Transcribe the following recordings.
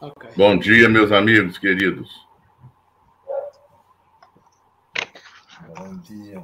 Okay. Bom dia, meus amigos queridos. Bom dia.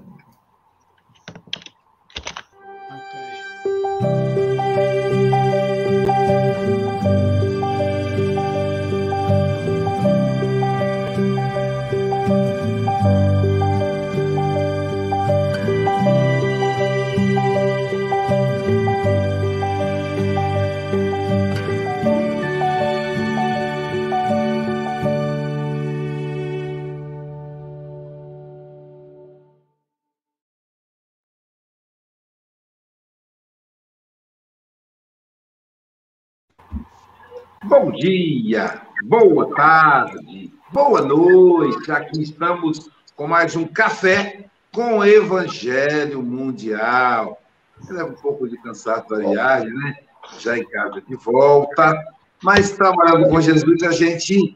Dia, boa tarde, boa noite. Aqui estamos com mais um café com Evangelho Mundial. Leva um pouco de cansaço da viagem, né? Já em casa de volta. Mas trabalhando com Jesus, a gente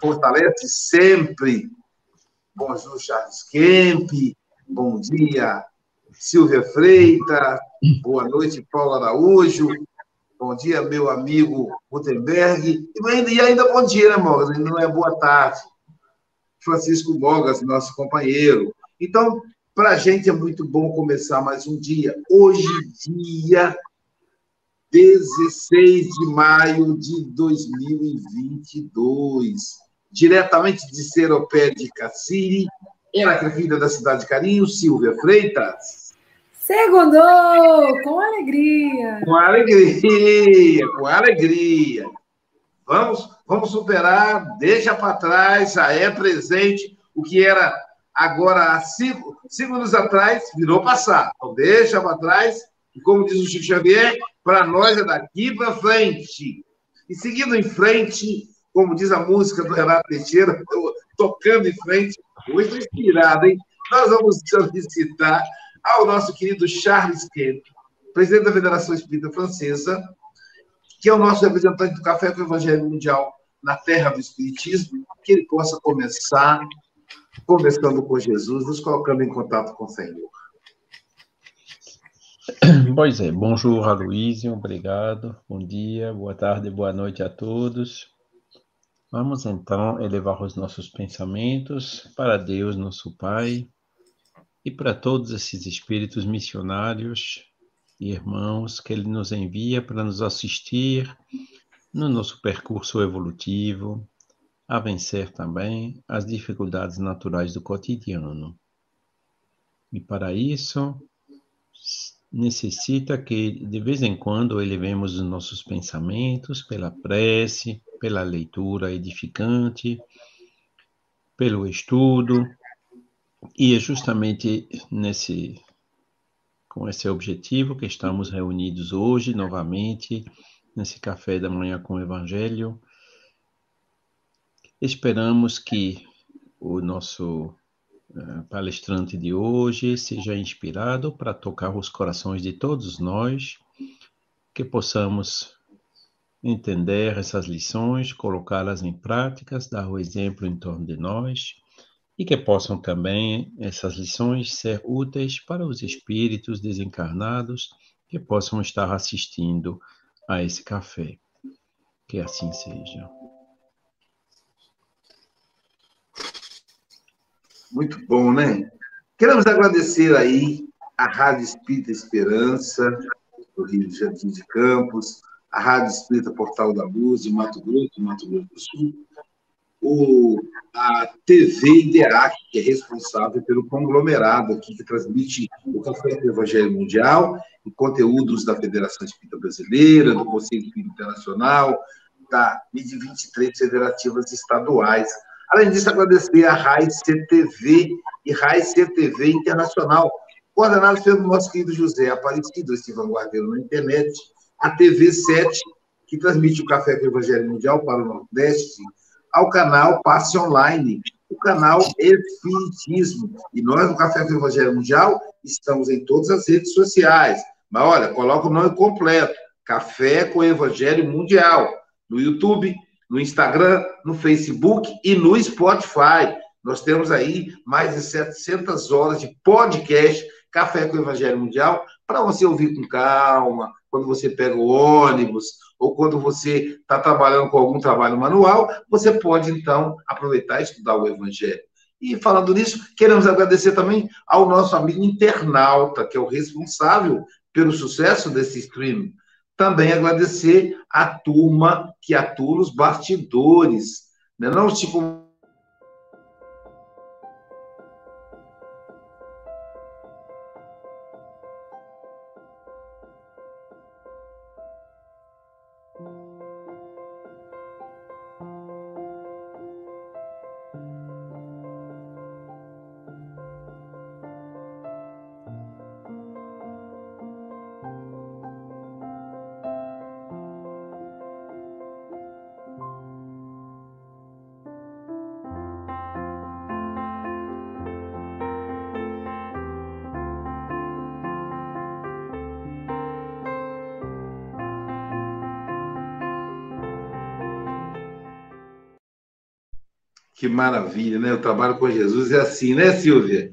fortalece sempre. Bonjour, Charles Kemp. Bom dia, Silvia Freitas. Boa noite, Paula Araújo. Bom dia, meu amigo Gutenberg. E ainda bom dia, né, Mogas? Não é boa tarde. Francisco Mogas, nosso companheiro. Então, para a gente é muito bom começar mais um dia. Hoje, dia 16 de maio de 2022. Diretamente de Seropé de Cassiri, ela que é filha da cidade de Carinho, Silvia Freitas. Segundou! Com alegria! Com alegria, com alegria. Vamos, vamos superar, deixa para trás, já é presente, o que era agora há cinco, cinco anos atrás, virou passado. Então, deixa para trás, e como diz o Chico Xavier, para nós é daqui para frente. E seguindo em frente, como diz a música do Renato Teixeira, tocando em frente, muito inspirado, hein? Nós vamos solicitar ao nosso querido Charles Kemp, presidente da Federação Espírita Francesa, que é o nosso representante do Café com o Evangelho Mundial na terra do Espiritismo, que ele possa começar conversando com Jesus, nos colocando em contato com o Senhor. Pois é, bonjour, Aloysio, obrigado, bom dia, boa tarde, boa noite a todos. Vamos então elevar os nossos pensamentos para Deus, nosso Pai, e para todos esses espíritos missionários e irmãos que Ele nos envia para nos assistir no nosso percurso evolutivo, a vencer também as dificuldades naturais do cotidiano. E para isso, necessita que de vez em quando elevemos os nossos pensamentos pela prece, pela leitura edificante, pelo estudo, e é justamente nesse com esse objetivo que estamos reunidos hoje novamente nesse café da manhã com o Evangelho. Esperamos que o nosso uh, palestrante de hoje seja inspirado para tocar os corações de todos nós, que possamos entender essas lições, colocá-las em práticas, dar o exemplo em torno de nós e que possam também essas lições ser úteis para os espíritos desencarnados que possam estar assistindo a esse café. Que assim seja. Muito bom, né? Queremos agradecer aí a Rádio Espírita Esperança, do Rio de Janeiro de Campos, a Rádio Espírita Portal da Luz, de Mato Grosso, Mato Grosso do Sul, o, a TV IDEAC, que é responsável pelo conglomerado aqui, que transmite o Café do Evangelho Mundial, e conteúdos da Federação Espírita Brasileira, do Conselho Espírita Internacional, da de 23 federativas estaduais. Além disso, agradecer a RAI CTV e RAI CTV Internacional, coordenados pelo nosso querido José Aparecido, esse vanguardeiro na internet, a TV 7, que transmite o Café do Evangelho Mundial para o Nordeste, ao canal Passe Online, o canal Espiritismo. E nós, no Café do Evangelho Mundial, estamos em todas as redes sociais. Mas olha, coloca o nome completo: Café com Evangelho Mundial. No YouTube, no Instagram, no Facebook e no Spotify. Nós temos aí mais de 700 horas de podcast Café com Evangelho Mundial para você ouvir com calma, quando você pega o ônibus, ou quando você está trabalhando com algum trabalho manual, você pode, então, aproveitar e estudar o Evangelho. E falando nisso, queremos agradecer também ao nosso amigo internauta, que é o responsável pelo sucesso desse stream. Também agradecer à turma que atua nos bastidores. Né? Não, tipo, maravilha, né? O trabalho com Jesus é assim, né, Silvia?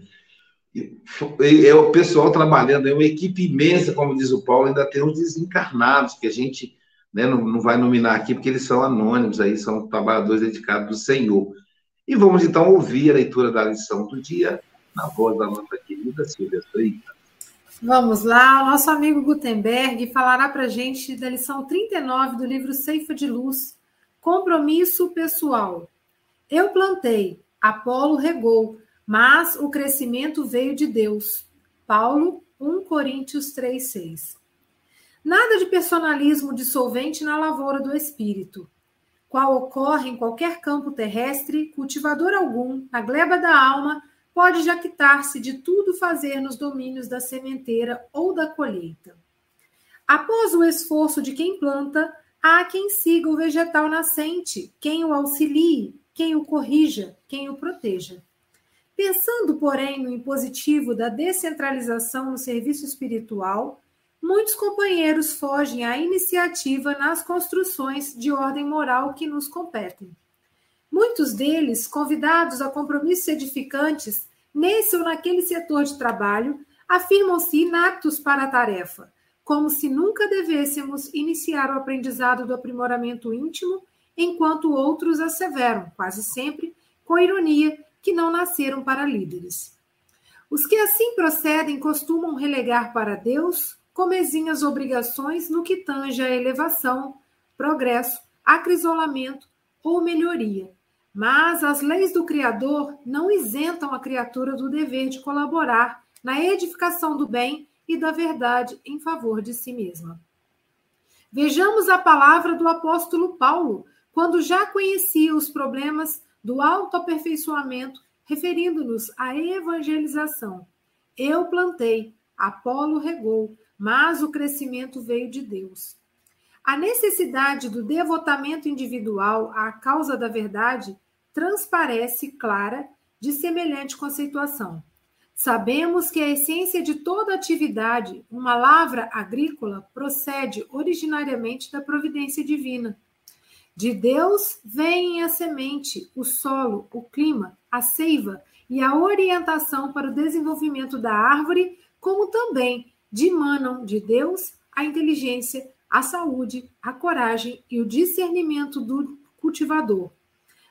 É o pessoal trabalhando, é uma equipe imensa, como diz o Paulo, ainda tem uns desencarnados, que a gente né, não, não vai nominar aqui, porque eles são anônimos, aí são trabalhadores dedicados do Senhor. E vamos então ouvir a leitura da lição do dia, na voz da nossa querida Silvia Freitas. Vamos lá, o nosso amigo Gutenberg falará para a gente da lição 39 do livro Ceifa de Luz, Compromisso Pessoal. Eu plantei, Apolo regou, mas o crescimento veio de Deus. Paulo, 1 Coríntios 3:6. Nada de personalismo dissolvente na lavoura do espírito, qual ocorre em qualquer campo terrestre, cultivador algum, na gleba da alma, pode jactar-se de tudo fazer nos domínios da sementeira ou da colheita. Após o esforço de quem planta, há quem siga o vegetal nascente, quem o auxilie, quem o corrija, quem o proteja. Pensando, porém, no impositivo da descentralização no serviço espiritual, muitos companheiros fogem à iniciativa nas construções de ordem moral que nos competem. Muitos deles, convidados a compromissos edificantes nesse ou naquele setor de trabalho, afirmam-se inaptos para a tarefa, como se nunca devêssemos iniciar o aprendizado do aprimoramento íntimo enquanto outros asseveram, quase sempre, com ironia, que não nasceram para líderes. Os que assim procedem costumam relegar para Deus comezinhas obrigações no que tange a elevação, progresso, acrisolamento ou melhoria. Mas as leis do Criador não isentam a criatura do dever de colaborar na edificação do bem e da verdade em favor de si mesma. Vejamos a palavra do apóstolo Paulo, quando já conhecia os problemas do autoaperfeiçoamento, referindo-nos à evangelização. Eu plantei, Apolo regou, mas o crescimento veio de Deus. A necessidade do devotamento individual à causa da verdade transparece clara de semelhante conceituação. Sabemos que a essência de toda atividade, uma lavra agrícola, procede originariamente da providência divina de Deus vem a semente, o solo, o clima, a seiva e a orientação para o desenvolvimento da árvore, como também dimanam de Deus a inteligência, a saúde, a coragem e o discernimento do cultivador.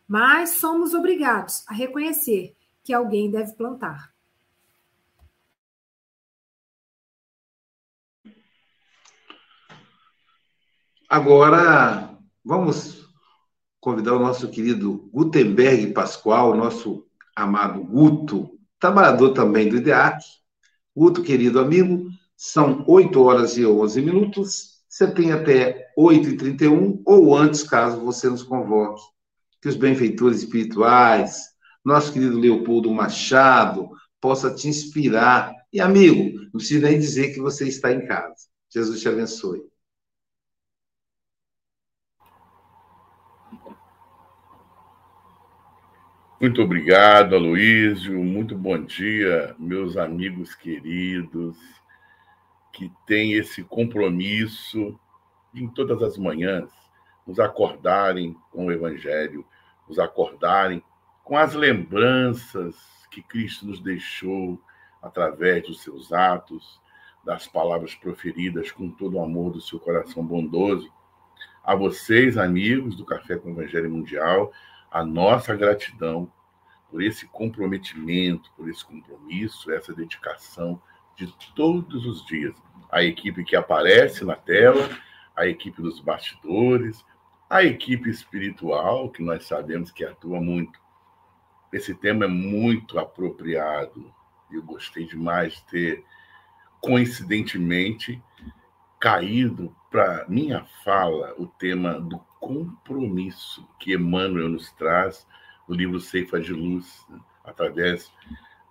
Mas somos obrigados a reconhecer que alguém deve plantar. Agora, Vamos convidar o nosso querido Gutenberg Pascoal, nosso amado Guto, trabalhador também do IDEAC. Guto, querido amigo, são 8 horas e 11 minutos. Você tem até 8h31 ou antes, caso você nos convoque. Que os benfeitores espirituais, nosso querido Leopoldo Machado, possa te inspirar. E, amigo, não precisa nem dizer que você está em casa. Jesus te abençoe. Muito obrigado, Aloísio. Muito bom dia, meus amigos queridos, que têm esse compromisso em todas as manhãs, nos acordarem com o Evangelho, nos acordarem com as lembranças que Cristo nos deixou através dos seus atos, das palavras proferidas com todo o amor do seu coração bondoso. A vocês, amigos do Café com o Evangelho Mundial, a nossa gratidão por esse comprometimento, por esse compromisso, essa dedicação de todos os dias. A equipe que aparece na tela, a equipe dos bastidores, a equipe espiritual, que nós sabemos que atua muito. Esse tema é muito apropriado. Eu gostei demais de ter, coincidentemente, caído para minha fala o tema do compromisso que Emmanuel nos traz no livro Ceifa de Luz, né, através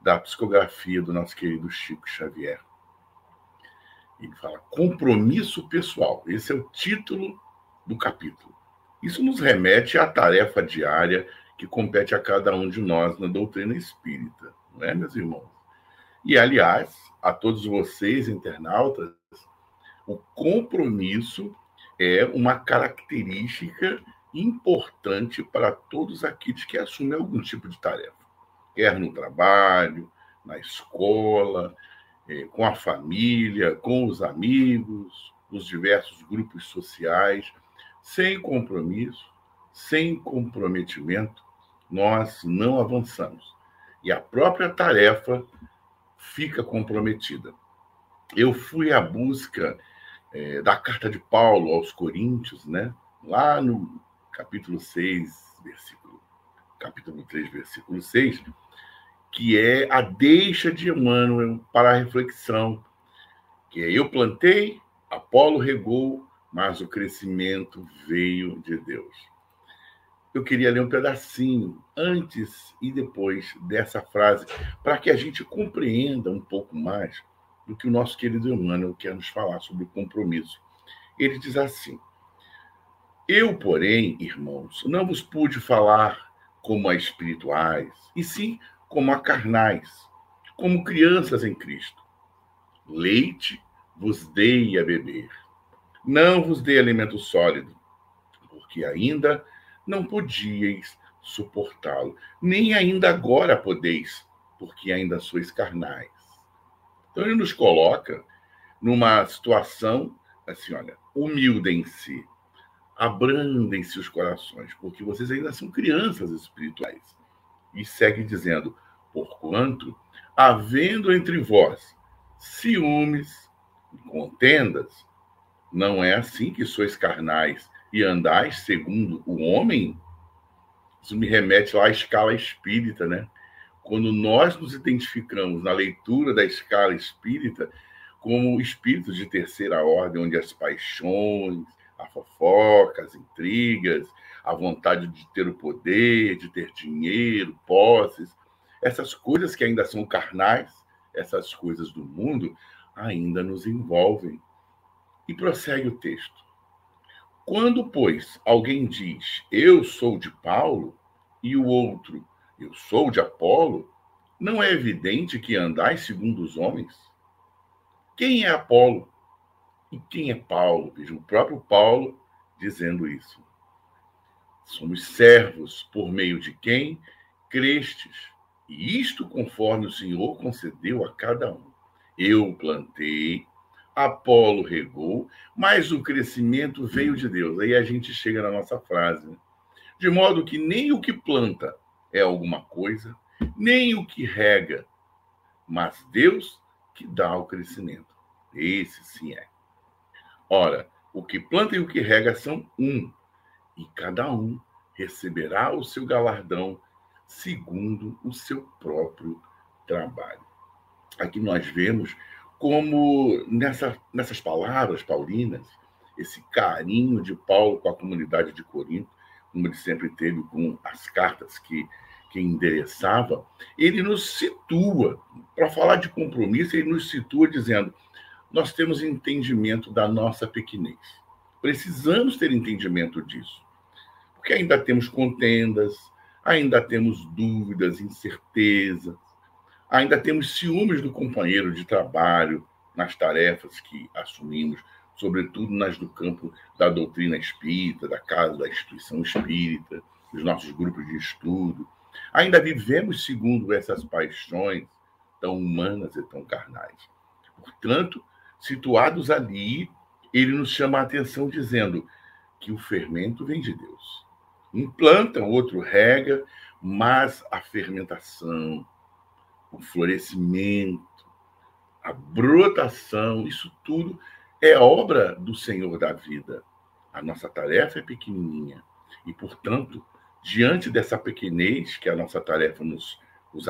da psicografia do nosso querido Chico Xavier. Ele fala compromisso pessoal. Esse é o título do capítulo. Isso nos remete à tarefa diária que compete a cada um de nós na doutrina espírita, não é, meus irmãos? E, aliás, a todos vocês, internautas, o compromisso é uma característica importante para todos aqueles que assumem algum tipo de tarefa, quer no trabalho, na escola, é, com a família, com os amigos, nos diversos grupos sociais, sem compromisso, sem comprometimento, nós não avançamos. E a própria tarefa fica comprometida. Eu fui à busca é, da carta de Paulo aos Coríntios, né? lá no capítulo 6, versículo, capítulo 3, versículo 6, que é a deixa de Emmanuel para a reflexão, que é eu plantei, Apolo regou, mas o crescimento veio de Deus. Eu queria ler um pedacinho antes e depois dessa frase, para que a gente compreenda um pouco mais do que o nosso querido Emmanuel quer nos falar sobre o compromisso. Ele diz assim: Eu, porém, irmãos, não vos pude falar como a espirituais, e sim como a carnais, como crianças em Cristo. Leite vos dei a beber. Não vos dei alimento sólido, porque ainda não podíeis suportá-lo, nem ainda agora podeis, porque ainda sois carnais. Então ele nos coloca numa situação assim, olha, humildem-se, abrandem-se os corações, porque vocês ainda são crianças espirituais. E segue dizendo: Porquanto, havendo entre vós ciúmes e contendas, não é assim que sois carnais e andais segundo o homem? Isso me remete lá à escala espírita, né? Quando nós nos identificamos na leitura da escala espírita como espíritos de terceira ordem, onde as paixões, a fofoca, as intrigas, a vontade de ter o poder, de ter dinheiro, posses, essas coisas que ainda são carnais, essas coisas do mundo, ainda nos envolvem. E prossegue o texto. Quando, pois, alguém diz, eu sou de Paulo, e o outro, eu sou de Apolo, não é evidente que andais segundo os homens? Quem é Apolo? E quem é Paulo? Veja, o próprio Paulo dizendo isso. Somos servos por meio de quem crestes e isto conforme o Senhor concedeu a cada um. Eu plantei, Apolo regou, mas o crescimento veio de Deus. Aí a gente chega na nossa frase. Né? De modo que nem o que planta é alguma coisa, nem o que rega, mas Deus que dá o crescimento. Esse sim é. Ora, o que planta e o que rega são um, e cada um receberá o seu galardão segundo o seu próprio trabalho. Aqui nós vemos como nessa, nessas palavras paulinas, esse carinho de Paulo com a comunidade de Corinto, como ele sempre teve com as cartas que, que endereçava, ele nos situa, para falar de compromisso, ele nos situa dizendo: nós temos entendimento da nossa pequenez. Precisamos ter entendimento disso. Porque ainda temos contendas, ainda temos dúvidas, incertezas, ainda temos ciúmes do companheiro de trabalho nas tarefas que assumimos, sobretudo nas do campo da doutrina espírita, da casa da instituição espírita, dos nossos grupos de estudo. Ainda vivemos segundo essas paixões tão humanas e tão carnais. Portanto, situados ali, ele nos chama a atenção dizendo que o fermento vem de Deus. Um planta, outro rega, mas a fermentação, o florescimento, a brotação, isso tudo é obra do Senhor da vida. A nossa tarefa é pequenininha e, portanto, diante dessa pequenez que a nossa tarefa nos, nos,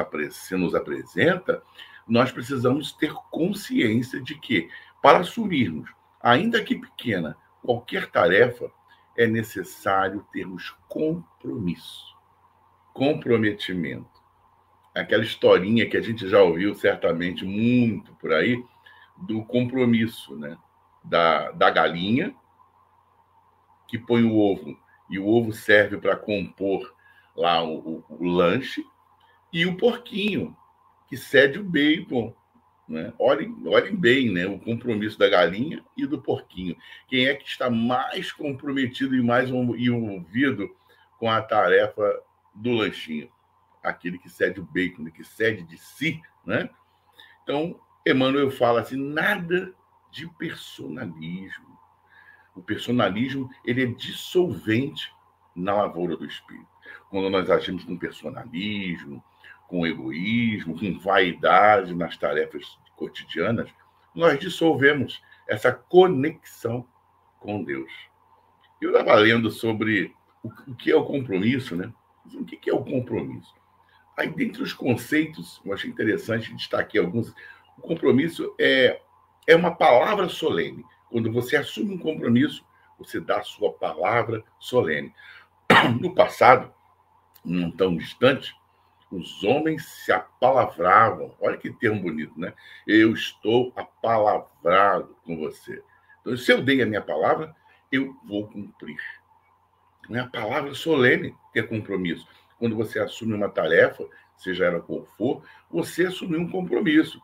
nos apresenta, nós precisamos ter consciência de que, para assumirmos, ainda que pequena, qualquer tarefa, é necessário termos compromisso, comprometimento. Aquela historinha que a gente já ouviu certamente muito por aí, do compromisso, né? Da, da galinha, que põe o ovo, e o ovo serve para compor lá o, o, o lanche, e o porquinho, que cede o bacon. Né? Olhem, olhem bem né? o compromisso da galinha e do porquinho. Quem é que está mais comprometido e mais envolvido com a tarefa do lanchinho? Aquele que cede o bacon, que cede de si. Né? Então, Emmanuel fala assim: nada de personalismo. O personalismo ele é dissolvente na lavoura do espírito. Quando nós agimos com personalismo, com egoísmo, com vaidade nas tarefas cotidianas, nós dissolvemos essa conexão com Deus. Eu estava lendo sobre o que é o compromisso, né? O que é o compromisso? Aí, dentre os conceitos, eu achei interessante destacar alguns. O compromisso é, é uma palavra solene. Quando você assume um compromisso, você dá a sua palavra solene. No passado, não tão distante, os homens se apalavravam. Olha que termo bonito, né? Eu estou apalavrado com você. Então, se eu dei a minha palavra, eu vou cumprir. Não é a palavra solene ter compromisso. Quando você assume uma tarefa, seja ela qual for, você assumiu um compromisso.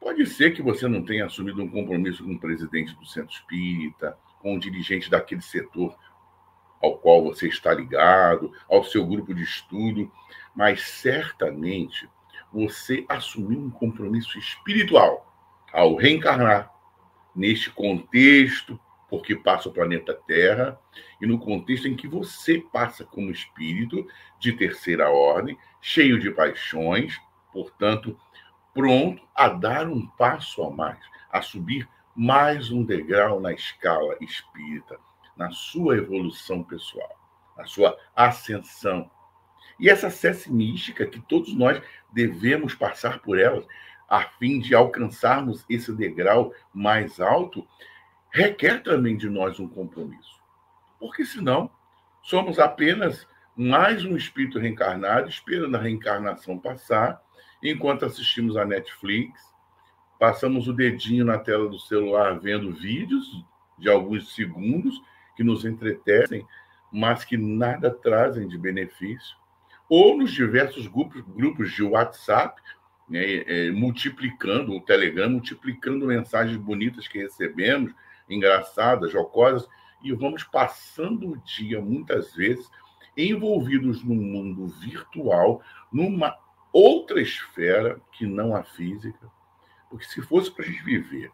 Pode ser que você não tenha assumido um compromisso com o presidente do centro espírita, com o dirigente daquele setor ao qual você está ligado, ao seu grupo de estudo, mas certamente você assumiu um compromisso espiritual ao reencarnar neste contexto, porque passa o planeta Terra, e no contexto em que você passa como espírito de terceira ordem, cheio de paixões, portanto, pronto a dar um passo a mais, a subir mais um degrau na escala espírita, na sua evolução pessoal, na sua ascensão. E essa sesse mística que todos nós devemos passar por ela, a fim de alcançarmos esse degrau mais alto, requer também de nós um compromisso. Porque senão somos apenas mais um espírito reencarnado esperando a reencarnação passar, enquanto assistimos a Netflix, passamos o dedinho na tela do celular vendo vídeos de alguns segundos que nos entretecem, mas que nada trazem de benefício, ou nos diversos grupos, grupos de WhatsApp, né, é, multiplicando, o Telegram, multiplicando mensagens bonitas que recebemos, engraçadas, jocosas, e vamos passando o dia, muitas vezes, envolvidos num mundo virtual, numa outra esfera que não a física. Porque se fosse para a gente viver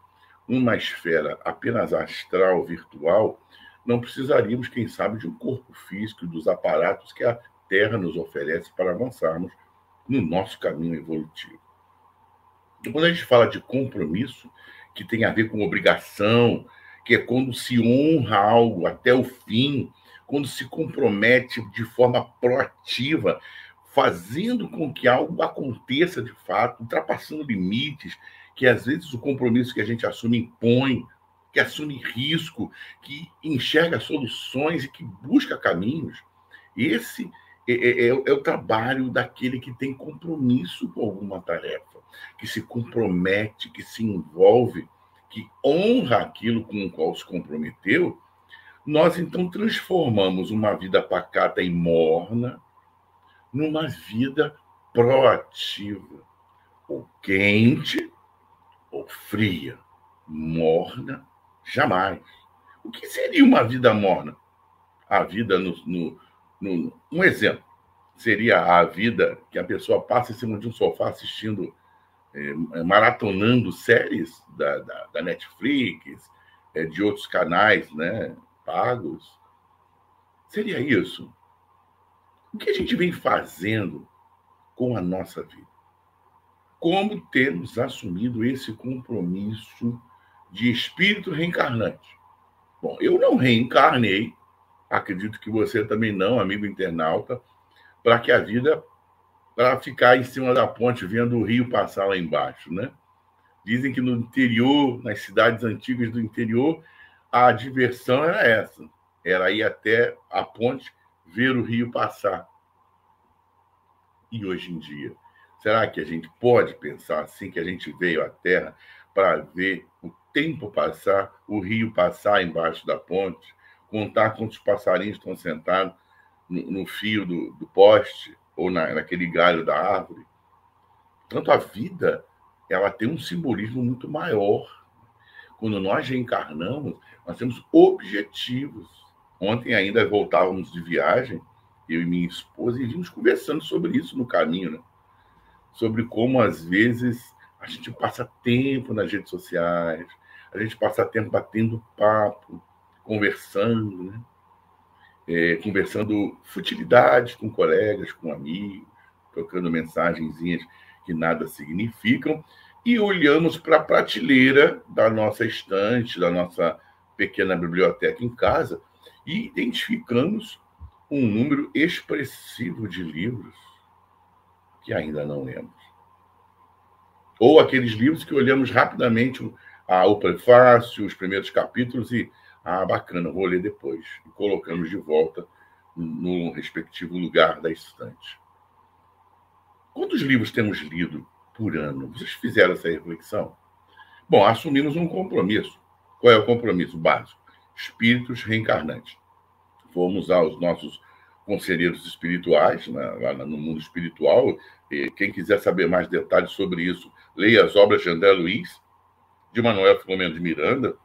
numa esfera apenas astral, virtual, não precisaríamos, quem sabe, de um corpo físico e dos aparatos que a Terra nos oferece para avançarmos no nosso caminho evolutivo. Então, quando a gente fala de compromisso, que tem a ver com obrigação, que é quando se honra algo até o fim, quando se compromete de forma proativa, fazendo com que algo aconteça de fato, ultrapassando limites que às vezes o compromisso que a gente assume impõe, que assume risco, que enxerga soluções e que busca caminhos. Esse é, é, é, é, o trabalho daquele que tem compromisso com alguma tarefa, que se compromete, que se envolve, que honra aquilo com o qual se comprometeu. Nós então transformamos uma vida pacata e morna numa vida proativa, ou quente ou fria, morna Jamais. O que seria uma vida morna? A vida no, no, no, um exemplo seria a vida que a pessoa passa em cima de um sofá assistindo é, maratonando séries da, da, da Netflix, é, de outros canais né, pagos. Seria isso. O que a gente vem fazendo com a nossa vida? Como temos assumido esse compromisso de espírito reencarnante? Bom, eu não reencarnei, acredito que você também não, amigo internauta, para que a vida para ficar em cima da ponte vendo o rio passar lá embaixo, né? Dizem que no interior, nas cidades antigas do interior, a diversão era essa: era ir até a ponte ver o rio passar. E hoje em dia, será que a gente pode pensar assim que a gente veio à Terra para ver o tempo passar, o rio passar embaixo da ponte, contar quantos passarinhos estão sentados no, no fio do, do poste ou na, naquele galho da árvore? Tanto a vida ela tem um simbolismo muito maior. Quando nós reencarnamos, nós temos objetivos. Ontem ainda voltávamos de viagem, eu e minha esposa, e vimos conversando sobre isso no caminho, né? Sobre como, às vezes, a gente passa tempo nas redes sociais, a gente passa tempo batendo papo, conversando, né? É, conversando futilidades com colegas, com amigos, trocando mensagenzinhas que nada significam, e olhamos para a prateleira da nossa estante, da nossa pequena biblioteca em casa, e identificamos um número expressivo de livros que ainda não lemos. Ou aqueles livros que olhamos rapidamente ah, o prefácio, os primeiros capítulos e, ah, bacana, vou ler depois. E colocamos de volta no respectivo lugar da estante. Quantos livros temos lido por ano? Vocês fizeram essa reflexão? Bom, assumimos um compromisso. Qual é o compromisso básico? Espíritos reencarnantes. Fomos aos nossos conselheiros espirituais, né, lá no mundo espiritual. E quem quiser saber mais detalhes sobre isso, leia as obras de André Luiz, de Manuel Filomeno de Miranda,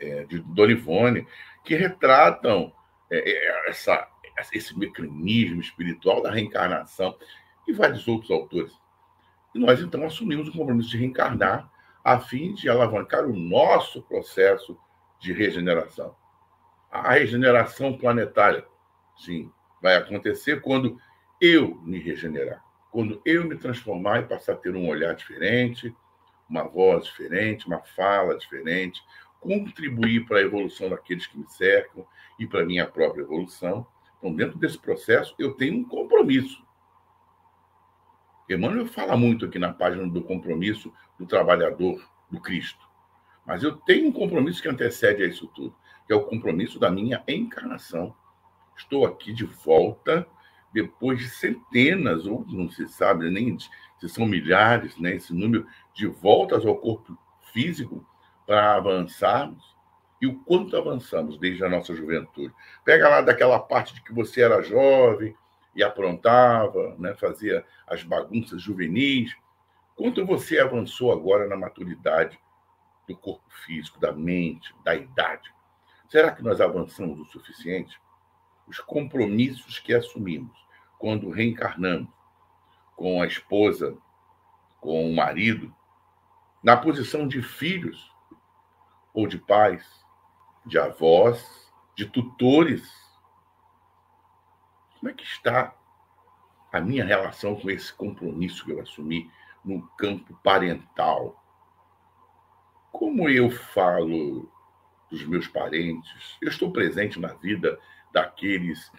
é, de Dona Ivone, que retratam é, é essa, esse mecanismo espiritual da reencarnação e vários outros autores. E nós, então, assumimos o compromisso de reencarnar a fim de alavancar o nosso processo de regeneração. A regeneração planetária, sim, vai acontecer quando eu me regenerar, quando eu me transformar e passar a ter um olhar diferente, uma voz diferente, uma fala diferente, contribuir para a evolução daqueles que me cercam e para a minha própria evolução. Então, dentro desse processo, eu tenho um compromisso Emmanuel fala muito aqui na página do compromisso do trabalhador do Cristo. Mas eu tenho um compromisso que antecede a isso tudo, que é o compromisso da minha encarnação. Estou aqui de volta depois de centenas, ou não se sabe nem se são milhares, né, esse número de voltas ao corpo físico para avançarmos e o quanto avançamos desde a nossa juventude. Pega lá daquela parte de que você era jovem, e aprontava, né, fazia as bagunças juvenis. Quanto você avançou agora na maturidade do corpo físico, da mente, da idade? Será que nós avançamos o suficiente? Os compromissos que assumimos quando reencarnamos com a esposa, com o marido, na posição de filhos ou de pais, de avós, de tutores como é que está a minha relação com esse compromisso que eu assumi no campo parental? Como eu falo dos meus parentes? Eu estou presente na vida daqueles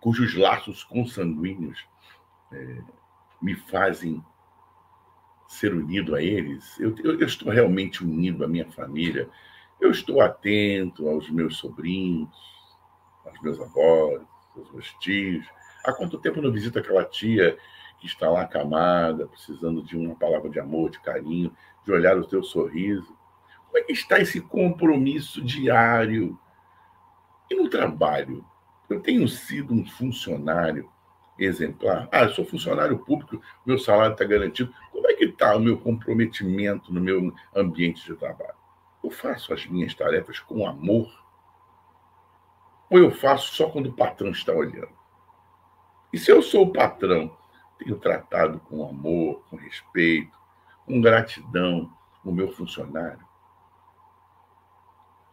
cujos laços consanguíneos é, me fazem ser unido a eles. Eu, eu, eu, estou realmente unido à minha família. Eu estou atento aos meus sobrinhos, aos meus avós, os meus tios. Há quanto tempo não visito aquela tia que está lá acamada, precisando de uma palavra de amor, de carinho, de olhar o teu sorriso? Como é que está esse compromisso diário? E no trabalho? Eu tenho sido um funcionário exemplar. Ah, eu sou funcionário público, meu salário está garantido. Como é que está o meu comprometimento no meu ambiente de trabalho? Eu faço as minhas tarefas com amor ou eu faço só quando o patrão está olhando? E se eu sou o patrão, tenho tratado com amor, com respeito, com gratidão o meu funcionário?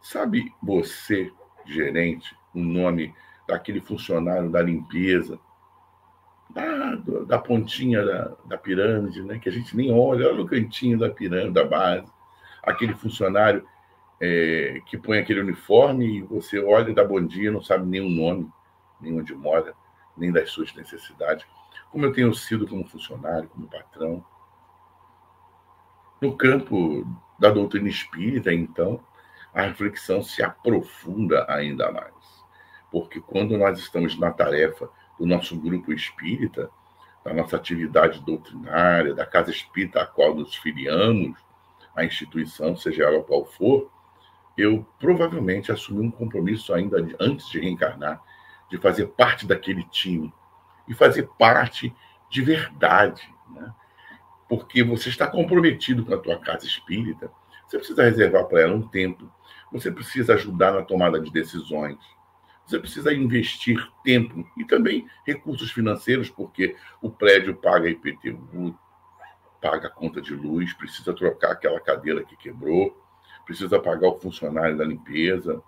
Sabe você, gerente, o nome daquele funcionário da limpeza, da, da pontinha da, da pirâmide, né? que a gente nem olha, olha no cantinho da pirâmide, da base, aquele funcionário é, que põe aquele uniforme e você olha dá bom dia, não sabe nem o nome, nem onde mora, nem das suas necessidades, como eu tenho sido como funcionário, como patrão. No campo da doutrina espírita, então, a reflexão se aprofunda ainda mais. Porque quando nós estamos na tarefa do nosso grupo espírita, da nossa atividade doutrinária, da casa espírita a qual nos filiamos, a instituição, seja ela qual for, eu provavelmente assumi um compromisso ainda antes de reencarnar, de fazer parte daquele time e fazer parte de verdade, né? Porque você está comprometido com a tua casa espírita, você precisa reservar para ela um tempo, você precisa ajudar na tomada de decisões, você precisa investir tempo e também recursos financeiros, porque o prédio paga IPTU, paga a conta de luz, precisa trocar aquela cadeira que quebrou, precisa pagar o funcionário da limpeza,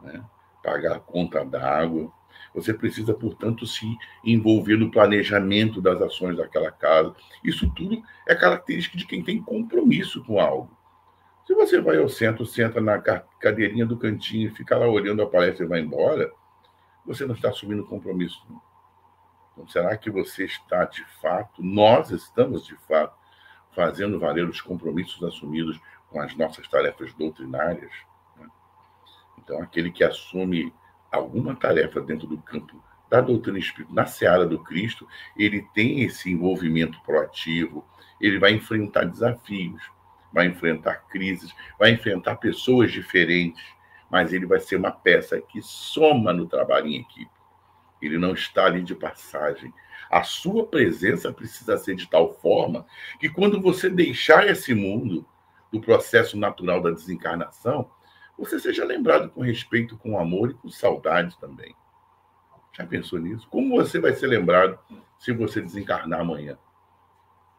né? pagar a conta d'água. Você precisa, portanto, se envolver no planejamento das ações daquela casa. Isso tudo é característica de quem tem compromisso com algo. Se você vai ao centro, senta na cadeirinha do cantinho fica lá olhando a palestra e vai embora, você não está assumindo compromisso. Então, será que você está de fato, nós estamos de fato, fazendo valer os compromissos assumidos com as nossas tarefas doutrinárias? Então, aquele que assume alguma tarefa dentro do campo da doutrina espírita, na seara do Cristo, ele tem esse envolvimento proativo, ele vai enfrentar desafios, vai enfrentar crises, vai enfrentar pessoas diferentes, mas ele vai ser uma peça que soma no trabalho em equipe. Ele não está ali de passagem. A sua presença precisa ser de tal forma que quando você deixar esse mundo do processo natural da desencarnação, você seja lembrado com respeito, com amor e com saudade também. Já pensou nisso? Como você vai ser lembrado se você desencarnar amanhã?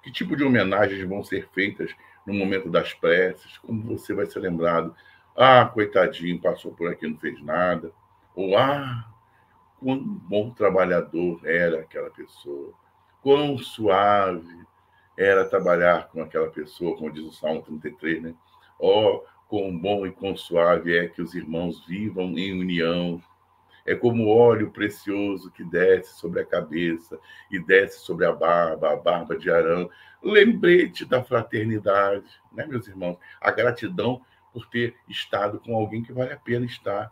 Que tipo de homenagens vão ser feitas no momento das preces? Como você vai ser lembrado ah, coitadinho, passou por aqui, não fez nada. Ou, ah, quão bom trabalhador era aquela pessoa. Quão suave era trabalhar com aquela pessoa, como diz o Salmo 33, né? Oh, quão bom e quão suave é que os irmãos vivam em união. É como óleo precioso que desce sobre a cabeça e desce sobre a barba, a barba de Arão. Lembrete da fraternidade, né, meus irmãos? A gratidão por ter estado com alguém que vale a pena estar.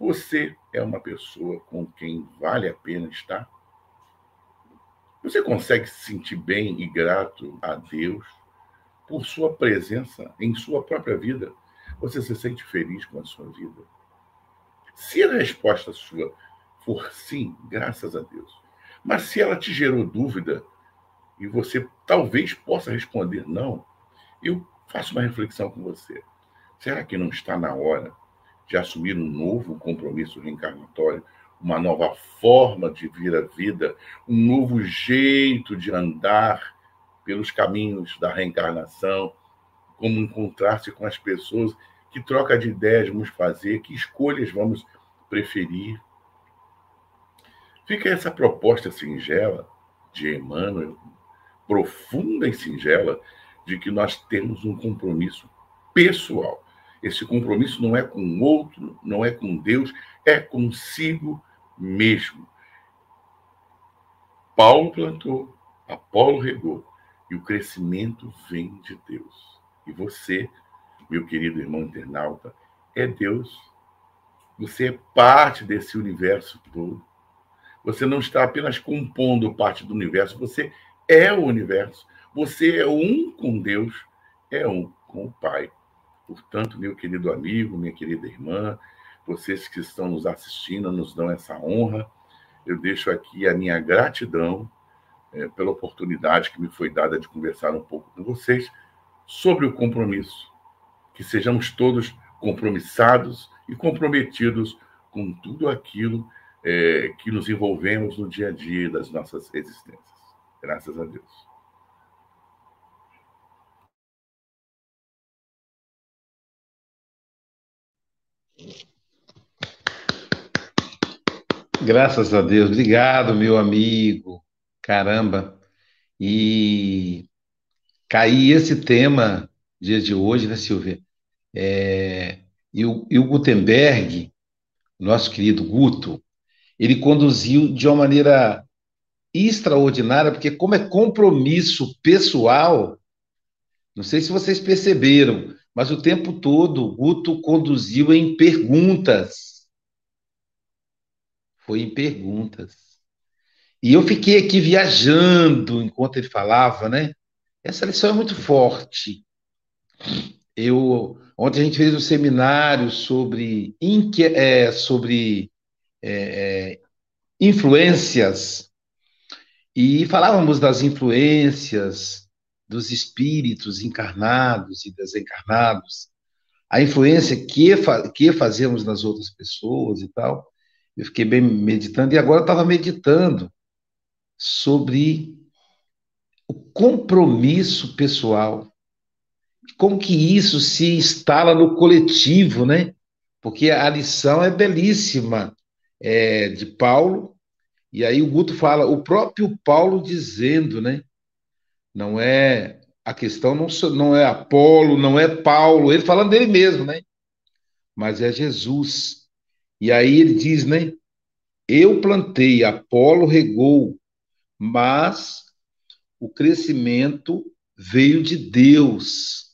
Você é uma pessoa com quem vale a pena estar? Você consegue se sentir bem e grato a Deus por sua presença em sua própria vida? Você se sente feliz com a sua vida? Se a resposta sua for sim, graças a Deus. Mas se ela te gerou dúvida e você talvez possa responder não, eu Faça uma reflexão com você. Será que não está na hora de assumir um novo compromisso reencarnatório, uma nova forma de vir a vida, um novo jeito de andar pelos caminhos da reencarnação, como encontrar-se com as pessoas, que troca de ideias vamos fazer, que escolhas vamos preferir. Fica essa proposta singela de Emmanuel, profunda e singela, de que nós temos um compromisso pessoal. Esse compromisso não é com outro, não é com Deus, é consigo mesmo. Paulo plantou, Apolo regou, e o crescimento vem de Deus. E você, meu querido irmão internauta, é Deus. Você é parte desse universo todo. Você não está apenas compondo parte do universo, você é o universo. Você é um com Deus, é um com o Pai. Portanto, meu querido amigo, minha querida irmã, vocês que estão nos assistindo, nos dão essa honra. Eu deixo aqui a minha gratidão é, pela oportunidade que me foi dada de conversar um pouco com vocês sobre o compromisso. Que sejamos todos compromissados e comprometidos com tudo aquilo é, que nos envolvemos no dia a dia das nossas existências. Graças a Deus. Graças a Deus. Obrigado, meu amigo. Caramba. E cair esse tema dia de hoje, né, Silvia? É, e, o, e o Gutenberg, nosso querido Guto, ele conduziu de uma maneira extraordinária, porque como é compromisso pessoal, não sei se vocês perceberam, mas o tempo todo o Guto conduziu em perguntas. Foi em perguntas. E eu fiquei aqui viajando enquanto ele falava, né? Essa lição é muito forte. Eu ontem a gente fez um seminário sobre é, sobre é, é, influências e falávamos das influências dos espíritos encarnados e desencarnados, a influência que, que fazemos nas outras pessoas e tal. Eu fiquei bem meditando e agora estava meditando sobre o compromisso pessoal. Como que isso se instala no coletivo, né? Porque a lição é belíssima é, de Paulo, e aí o Guto fala, o próprio Paulo dizendo, né? Não é a questão não, não é Apolo, não é Paulo, ele falando dele mesmo, né? Mas é Jesus. E aí ele diz, né? Eu plantei, Apolo regou, mas o crescimento veio de Deus.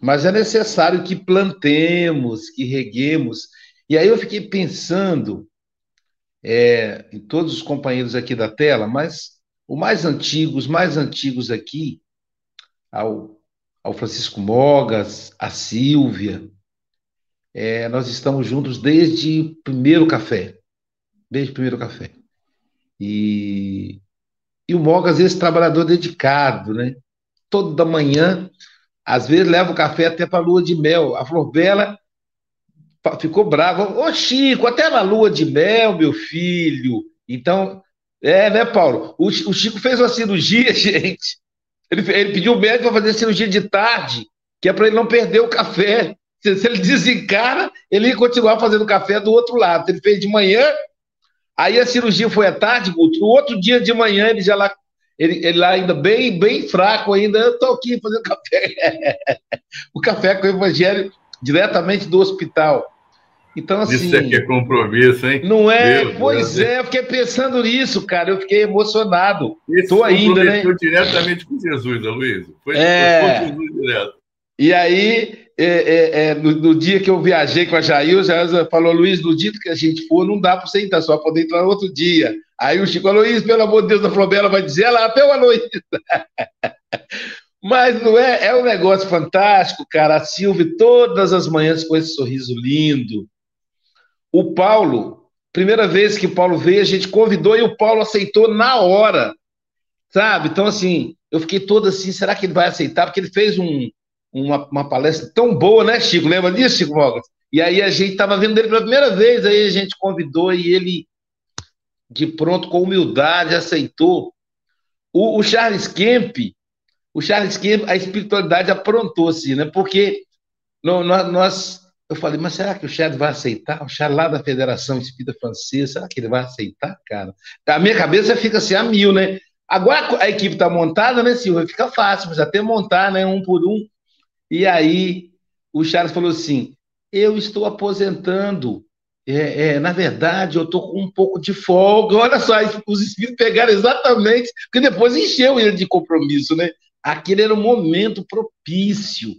Mas é necessário que plantemos, que reguemos. E aí eu fiquei pensando é, em todos os companheiros aqui da tela, mas o mais antigo, os mais antigos aqui, ao, ao Francisco Mogas, a Silvia, é, nós estamos juntos desde o primeiro café. Desde o primeiro café. E, e o Mogas, esse trabalhador dedicado, né? Toda manhã, às vezes leva o café até para a lua de mel. A Flor Bela ficou brava. Ô Chico, até na lua de mel, meu filho. Então, é, né, Paulo? O, o Chico fez uma cirurgia, gente. Ele, ele pediu o médico para fazer cirurgia de tarde, que é para ele não perder o café. Se, se, ele desencara, ele ia continuar fazendo café do outro lado. Ele fez de manhã, Aí a cirurgia foi à tarde, Guto. No outro dia de manhã, ele já lá, ele, ele lá ainda bem, bem fraco ainda, eu estou aqui fazendo café. o café com o evangelho diretamente do hospital. Então, assim. Isso aqui é compromisso, hein? Não é? Meu pois Deus. é, eu fiquei pensando nisso, cara. Eu fiquei emocionado. Estou ainda, né? diretamente com Jesus, Aloysio. Foi, é... foi Jesus direto. E aí, é, é, é, no, no, dia que eu viajei com a Jair, o Jair falou, Luiz, no dia que a gente for, não dá para você entrar, só poder entrar no outro dia. Aí o Chico falou, Luiz, pelo amor de Deus, a Flobela vai dizer, ela até uma noite. Mas não é, é um negócio fantástico, cara. A Silvia, todas as manhãs com esse sorriso lindo. O Paulo, primeira vez que o Paulo veio, a gente convidou e o Paulo aceitou na hora, sabe? Então, assim, eu fiquei todo assim, será que ele vai aceitar? Porque ele fez um, uma, uma palestra tão boa, né, Chico? Lembra disso, Chico Mogas? E aí a gente estava vendo ele pela primeira vez, aí a gente convidou e ele, de pronto, com humildade, aceitou. O, o Charles Kemp, o Charles Kemp, a espiritualidade aprontou-se, né? Porque nós, eu falei, mas será que o Charles vai aceitar? O Charles lá da Federação Espírita Francesa, será que ele vai aceitar, cara? A minha cabeça fica assim a mil, né? Agora a equipe está montada, né, Silvia? Fica fácil, mas até montar, né, um por um. E aí o Charles falou assim: eu estou aposentando. É, é, na verdade, eu estou com um pouco de folga. Olha só, os espíritos pegaram exatamente, porque depois encheu ele de compromisso, né? Aquele era o momento propício.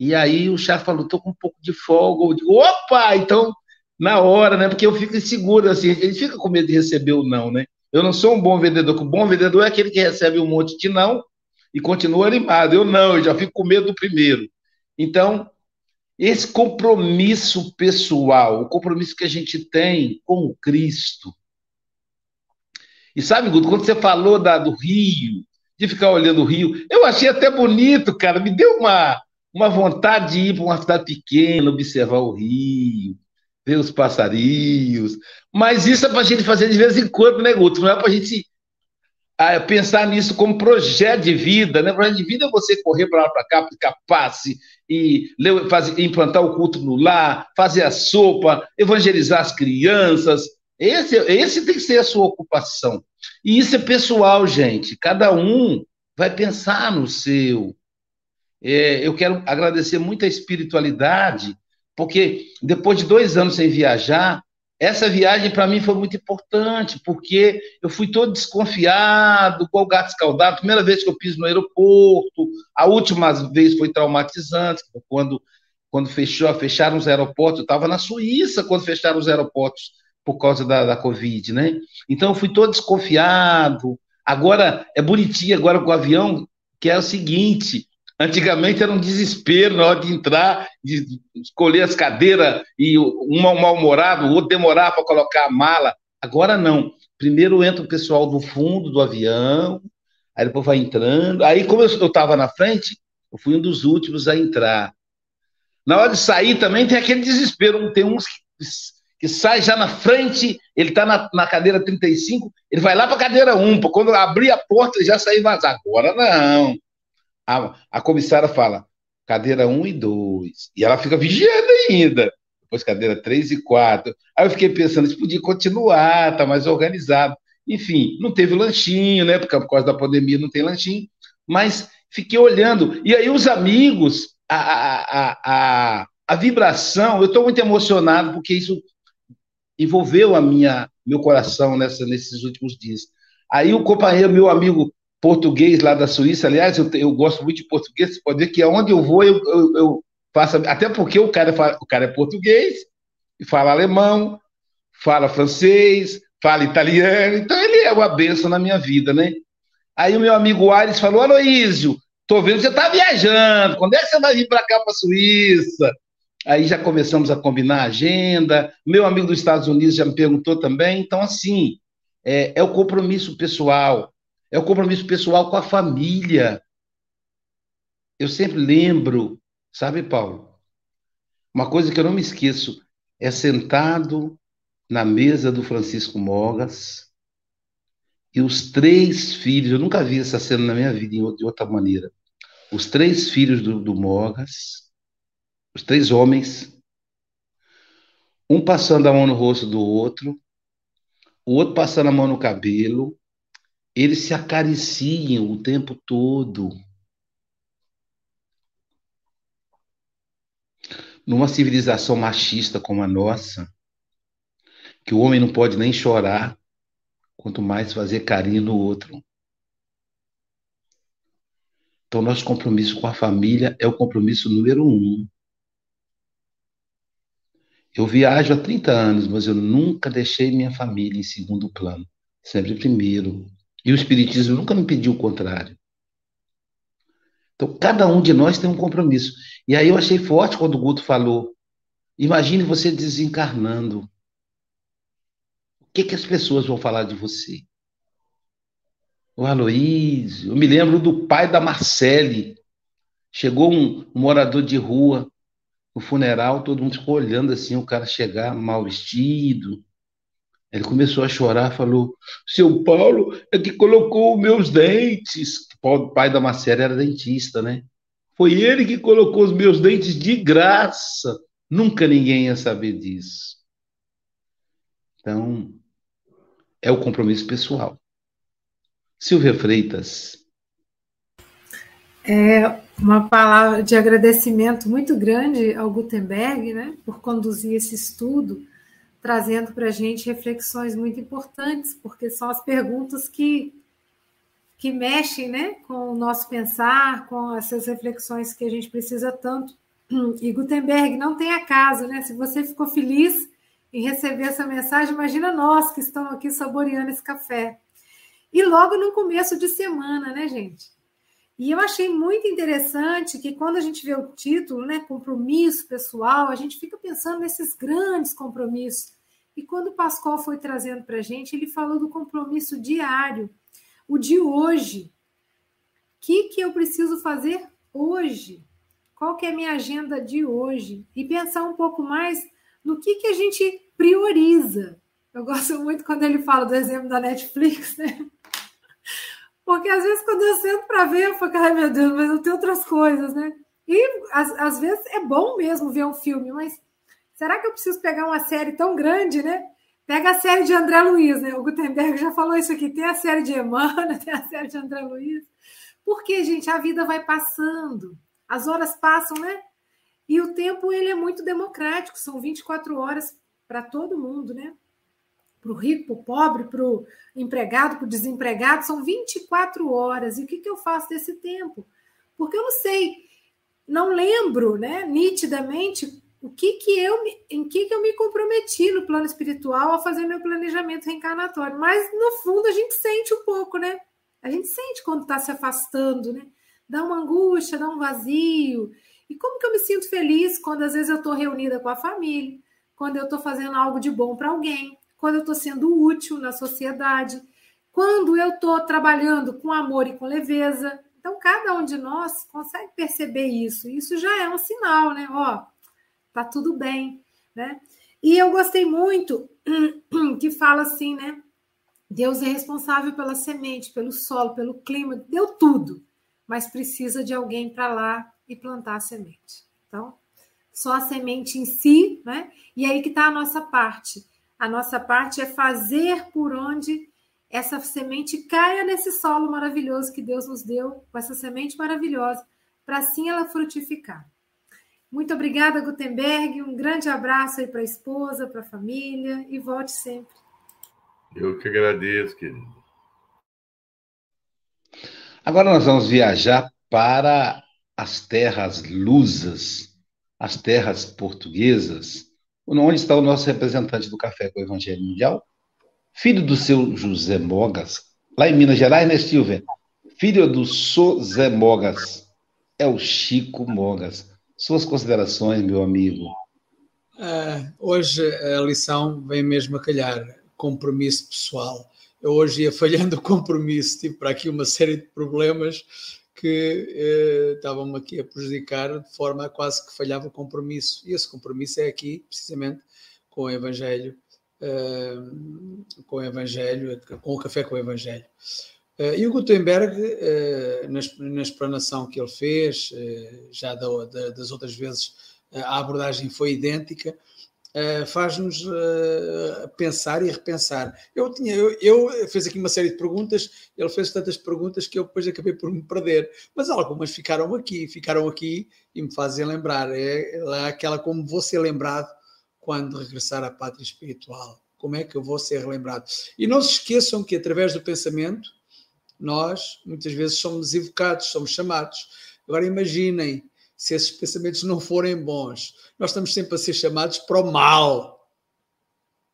E aí o Charles falou: estou com um pouco de folga. Eu digo: opa! Então, na hora, né? Porque eu fico inseguro, assim, ele fica com medo de receber o não, né? Eu não sou um bom vendedor, o bom vendedor é aquele que recebe um monte de não e continua animado. Eu não, eu já fico com medo do primeiro. Então, esse compromisso pessoal, o compromisso que a gente tem com o Cristo. E sabe, Guto, quando você falou da, do Rio, de ficar olhando o Rio, eu achei até bonito, cara, me deu uma, uma vontade de ir para uma cidade pequena, observar o Rio, ver os passarinhos. Mas isso é para a gente fazer de vez em quando, né, Guto? Não é para a gente a pensar nisso como projeto de vida, né? Projeto de vida é você correr para lá para cá, aplicar passe e fazer, implantar o culto no lar, fazer a sopa, evangelizar as crianças. Esse, esse tem que ser a sua ocupação. E isso é pessoal, gente. Cada um vai pensar no seu. É, eu quero agradecer muito a espiritualidade, porque depois de dois anos sem viajar, essa viagem para mim foi muito importante, porque eu fui todo desconfiado, com o gato escaldado. Primeira vez que eu piso no aeroporto, a última vez foi traumatizante, quando, quando fechou, fecharam os aeroportos. Eu estava na Suíça quando fecharam os aeroportos por causa da, da Covid, né? Então eu fui todo desconfiado. Agora é bonitinho, agora com o avião, que é o seguinte: Antigamente era um desespero na hora de entrar, de escolher as cadeiras e um mal-humorado, o outro demorava para colocar a mala. Agora não. Primeiro entra o pessoal do fundo do avião, aí depois vai entrando. Aí, como eu estava na frente, eu fui um dos últimos a entrar. Na hora de sair também tem aquele desespero. Tem uns que, que sai já na frente, ele está na, na, cadeira 35, ele vai lá para a cadeira 1, para quando abrir a porta já sair vazar. Agora não. A, a comissária fala, cadeira 1 e 2. E ela fica vigiando ainda. Depois cadeira 3 e 4. Aí eu fiquei pensando, isso podia continuar, tá mais organizado. Enfim, não teve lanchinho, né? Porque por causa da pandemia não tem lanchinho. Mas fiquei olhando. E aí os amigos, a, a, a, a vibração, eu estou muito emocionado porque isso envolveu a minha meu coração nessa, nesses últimos dias. Aí o companheiro, meu amigo português lá da Suíça. Aliás, eu, eu gosto muito de português. Você pode ver que aonde eu vou, eu, eu, eu faço. Até porque o cara, fala, o cara é português, e fala alemão, fala francês, fala italiano. Então, ele é uma benção na minha vida, né? Aí o meu amigo Aires falou: Aloísio, tô vendo que você tá viajando. Quando é que você vai vir para cá, para Suíça? Aí já começamos a combinar a agenda. Meu amigo dos Estados Unidos já me perguntou também. Então, assim, é, é o compromisso pessoal é o compromisso pessoal com a família. Eu sempre lembro, sabe, Paulo? Uma coisa que eu não me esqueço é sentado na mesa do Francisco Mogas e os três filhos, eu nunca vi essa cena na minha vida de outra maneira. Os três filhos do, do Mogas, os três homens, um passando a mão no rosto do outro, o outro passando a mão no cabelo, eles se acariciam o tempo todo. Numa civilização machista como a nossa, que o homem não pode nem chorar, quanto mais fazer carinho no outro. Então, nosso compromisso com a família é o compromisso número um. Eu viajo há 30 anos, mas eu nunca deixei minha família em segundo plano. Sempre primeiro. E o Espiritismo nunca me pediu o contrário. Então, cada um de nós tem um compromisso. E aí eu achei forte quando o Guto falou: imagine você desencarnando. O que, que as pessoas vão falar de você? O Aloísio, eu me lembro do pai da Marcele. Chegou um, morador de rua no funeral, todo mundo ficou olhando assim, o cara chegar mal vestido, ele começou a chorar, falou: Seu Paulo é que colocou os meus dentes. O pai da Macera era dentista, né? Foi ele que colocou os meus dentes de graça. Nunca ninguém ia saber disso. Então, é o compromisso pessoal. Silvia Freitas. É uma palavra de agradecimento muito grande ao Gutenberg, né, por conduzir esse estudo trazendo para a gente reflexões muito importantes, porque são as perguntas que, que mexem né, com o nosso pensar, com essas reflexões que a gente precisa tanto. E Gutenberg não tem acaso, né? Se você ficou feliz em receber essa mensagem, imagina nós que estamos aqui saboreando esse café. E logo no começo de semana, né, gente? E eu achei muito interessante que quando a gente vê o título, né, compromisso pessoal, a gente fica pensando nesses grandes compromissos. E quando o Pascoal foi trazendo para a gente, ele falou do compromisso diário, o de hoje. O que, que eu preciso fazer hoje? Qual que é a minha agenda de hoje? E pensar um pouco mais no que, que a gente prioriza. Eu gosto muito quando ele fala do exemplo da Netflix, né? Porque às vezes quando eu sento para ver, eu falo, ai meu Deus, mas eu tenho outras coisas, né? E às, às vezes é bom mesmo ver um filme, mas será que eu preciso pegar uma série tão grande, né? Pega a série de André Luiz, né? O Gutenberg já falou isso aqui. Tem a série de Emmanuel, tem a série de André Luiz. Porque, gente, a vida vai passando. As horas passam, né? E o tempo ele é muito democrático, são 24 horas para todo mundo, né? Para o rico, para o pobre, para o empregado, para o desempregado, são 24 horas. E o que, que eu faço desse tempo? Porque eu não sei, não lembro né, nitidamente o que que eu em que que eu me comprometi no plano espiritual ao fazer meu planejamento reencarnatório. Mas no fundo a gente sente um pouco, né? A gente sente quando está se afastando, né? Dá uma angústia, dá um vazio. E como que eu me sinto feliz quando às vezes eu estou reunida com a família, quando eu estou fazendo algo de bom para alguém, quando eu estou sendo útil na sociedade, quando eu estou trabalhando com amor e com leveza. Então, cada um de nós consegue perceber isso. Isso já é um sinal, né? Ó, tá tudo bem, né? E eu gostei muito que fala assim, né? Deus é responsável pela semente, pelo solo, pelo clima, deu tudo, mas precisa de alguém para lá e plantar a semente. Então, só a semente em si, né? E aí que está a nossa parte. A nossa parte é fazer por onde essa semente caia nesse solo maravilhoso que Deus nos deu, com essa semente maravilhosa, para assim ela frutificar. Muito obrigada, Gutenberg. Um grande abraço aí para a esposa, para a família e volte sempre. Eu que agradeço, querido. Agora nós vamos viajar para as terras lusas, as terras portuguesas, onde está o nosso representante do Café com o Evangelho Mundial, filho do seu José Mogas, lá em Minas Gerais, né, Silvia? Filho do José Mogas, é o Chico Mogas. Suas considerações, meu amigo. Uh, hoje a lição vem mesmo a calhar, compromisso pessoal. Eu hoje ia falhando o compromisso, tive para aqui uma série de problemas que eh, estavam aqui a prejudicar de forma a quase que falhava o compromisso. E esse compromisso é aqui, precisamente, com o Evangelho, eh, com o Evangelho, com o café com o Evangelho. Eh, e o Gutenberg, eh, na, na explanação que ele fez, eh, já da, da, das outras vezes a abordagem foi idêntica, faz-nos pensar e repensar. Eu, tinha, eu, eu fiz aqui uma série de perguntas, ele fez tantas perguntas que eu depois acabei por me perder, mas algumas ficaram aqui, ficaram aqui e me fazem lembrar. É, é aquela como vou ser lembrado quando regressar à pátria espiritual. Como é que eu vou ser lembrado? E não se esqueçam que através do pensamento, nós muitas vezes somos evocados, somos chamados. Agora imaginem se esses pensamentos não forem bons. Nós estamos sempre a ser chamados para o mal,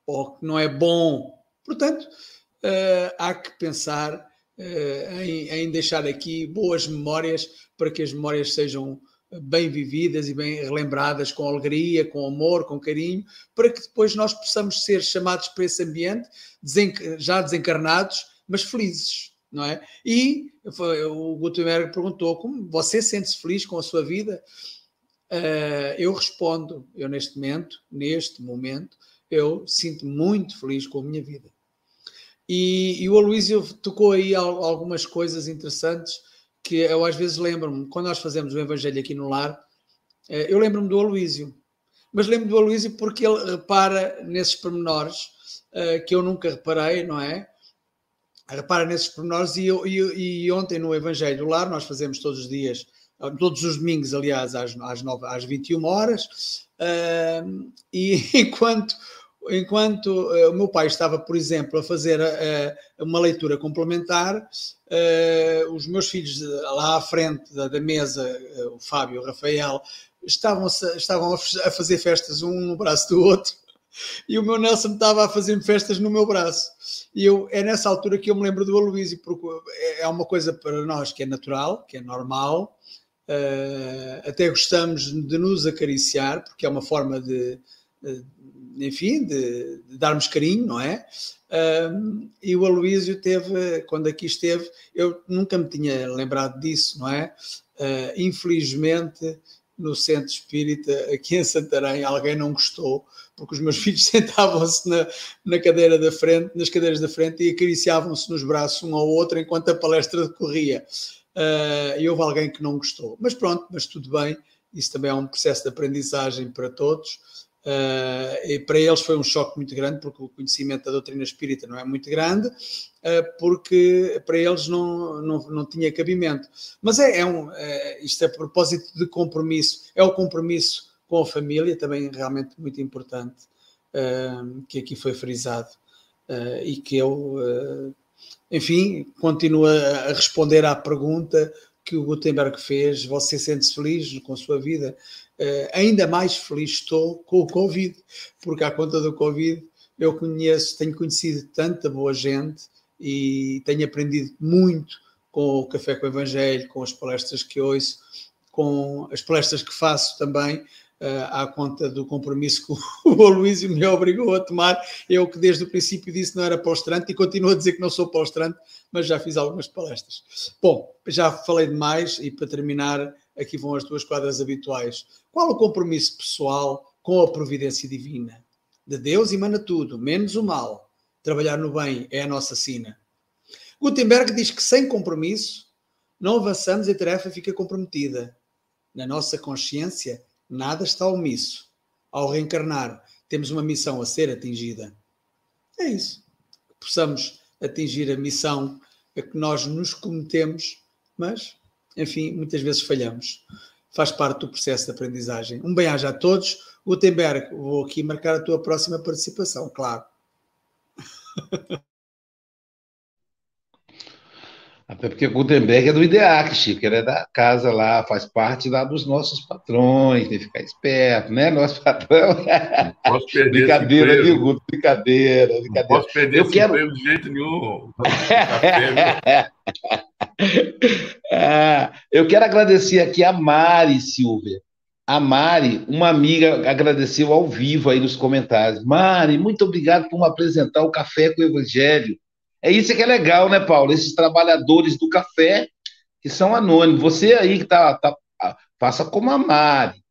ou que não é bom. Portanto, uh, há que pensar uh, em, em, deixar aqui boas memórias para que as memórias sejam bem vividas e bem relembradas com alegria, com amor, com carinho, para que depois nós possamos ser chamados para esse ambiente já desencarnados, mas felizes não é? E o Gutenberg perguntou como você sente-se feliz com a sua vida? Uh, eu respondo, eu neste momento, neste momento, eu sinto muito feliz com a minha vida. E, e o Aloysio tocou aí algumas coisas interessantes que eu às vezes lembro-me, quando nós fazemos o Evangelho aqui no lar, uh, eu lembro-me do Aloysio, mas lembro me do Aloysio porque ele repara nesses pormenores uh, que eu nunca reparei, não é? Repara nesses pormenores e, e, e, ontem no Evangelho Lar nós fazemos todos os dias, todos os domingos, aliás, às, às, 9, às 21 horas, uh, e enquanto, enquanto uh, o meu pai estava, por exemplo, a fazer uh, uma leitura complementar, os meus filhos lá à frente da, da mesa, o Fábio e o Rafael, estavam, estavam a fazer festas um no braço do outro, e o meu Nelson estava a fazer festas no meu braço. E eu, é nessa altura que eu me lembro do Aloysio, porque é uma coisa para nós que é natural, que é normal, uh, até gostamos de nos acariciar, porque é uma forma de, de enfim, de, de, darmos carinho, não é? Uh, e o Aloísio teve, quando aqui esteve, eu nunca me tinha lembrado disso, não é? Infelizmente, no centro espírita aqui em Santarém, alguém não gostou, porque os meus filhos sentavam-se na, na, cadeira da frente, nas cadeiras da frente e acariciavam-se nos braços um ao outro enquanto a palestra decorria. Uh, e houve alguém que não gostou. Mas pronto, mas tudo bem, isso também é um processo de aprendizagem para todos. Uh, e para eles foi um choque muito grande, porque o conhecimento da doutrina espírita não é muito grande, uh, porque para eles não, não, não tinha cabimento. Mas é, é um, é, isto é a propósito de compromisso, é o compromisso com a família, também realmente muito importante, uh, que aqui foi frisado, e que eu, enfim, continuo a responder à pergunta que o Gutenberg fez, você sente-se feliz com a sua vida? Uh, ainda mais feliz estou com o Covid, porque à conta do Covid eu conheço, tenho conhecido tanta boa gente e tenho aprendido muito com o Café com o Evangelho, com as palestras que ouço, com as palestras que faço também, à conta do compromisso que o Luísio me obrigou a tomar. Eu que desde o princípio disse não era palestrante e continuo a dizer que não sou palestrante, mas já fiz algumas palestras. Bom, já falei demais e para terminar, aqui vão as duas quadras habituais. Qual o compromisso pessoal com a providência divina? De Deus emana tudo, menos o mal. Trabalhar no bem é a nossa sina. Gutenberg diz que sem compromisso não avançamos e a tarefa fica comprometida. Na nossa consciência nada está omisso. Ao reencarnar, temos uma missão a ser atingida. É isso. Que possamos atingir a missão a que nós nos cometemos, mas, enfim, muitas vezes falhamos. Faz parte do processo de aprendizagem. Um bem-aja a todos. Gutenberg, vou aqui marcar a tua próxima participação, claro. Até porque Gutenberg é do IDEAC, Chico, ele é da casa lá, faz parte lá dos nossos patrões, tem que ficar esperto, né? Nosso patrão. posso perder brincadeira, viu, Guto? Brincadeira, brincadeira. Não posso perder Eu esse quero... de jeito nenhum. ah, eu quero agradecer aqui a Mari Silvia. A Mari, uma amiga, agradeceu ao vivo aí nos comentários. Mari, muito obrigado por me apresentar o Café com o Evangelho. É isso que é legal, né, Paulo? Esses trabalhadores do café que são anônimos. Você aí que tá, tá faça como a Mari.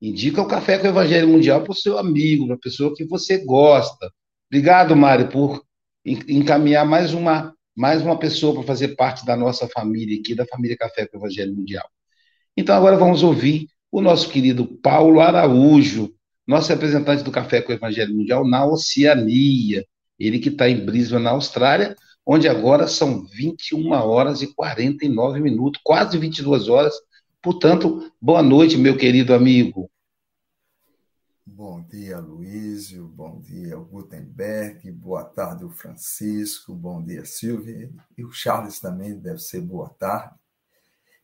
Indica o Café com o Evangelho Mundial para o seu amigo, para a pessoa que você gosta. Obrigado, Mari, por encaminhar mais uma, mais uma pessoa para fazer parte da nossa família aqui, da família Café com o Evangelho Mundial. Então, agora vamos ouvir o nosso querido Paulo Araújo, nosso representante do Café com o Evangelho Mundial na Oceania. Ele que está em Brisbane, na Austrália, onde agora são 21 horas e 49 minutos, quase 22 horas. Portanto, boa noite, meu querido amigo. Bom dia, Luísio. Bom dia, Gutenberg. Boa tarde, o Francisco. Bom dia, Silvia. E o Charles também deve ser boa tarde.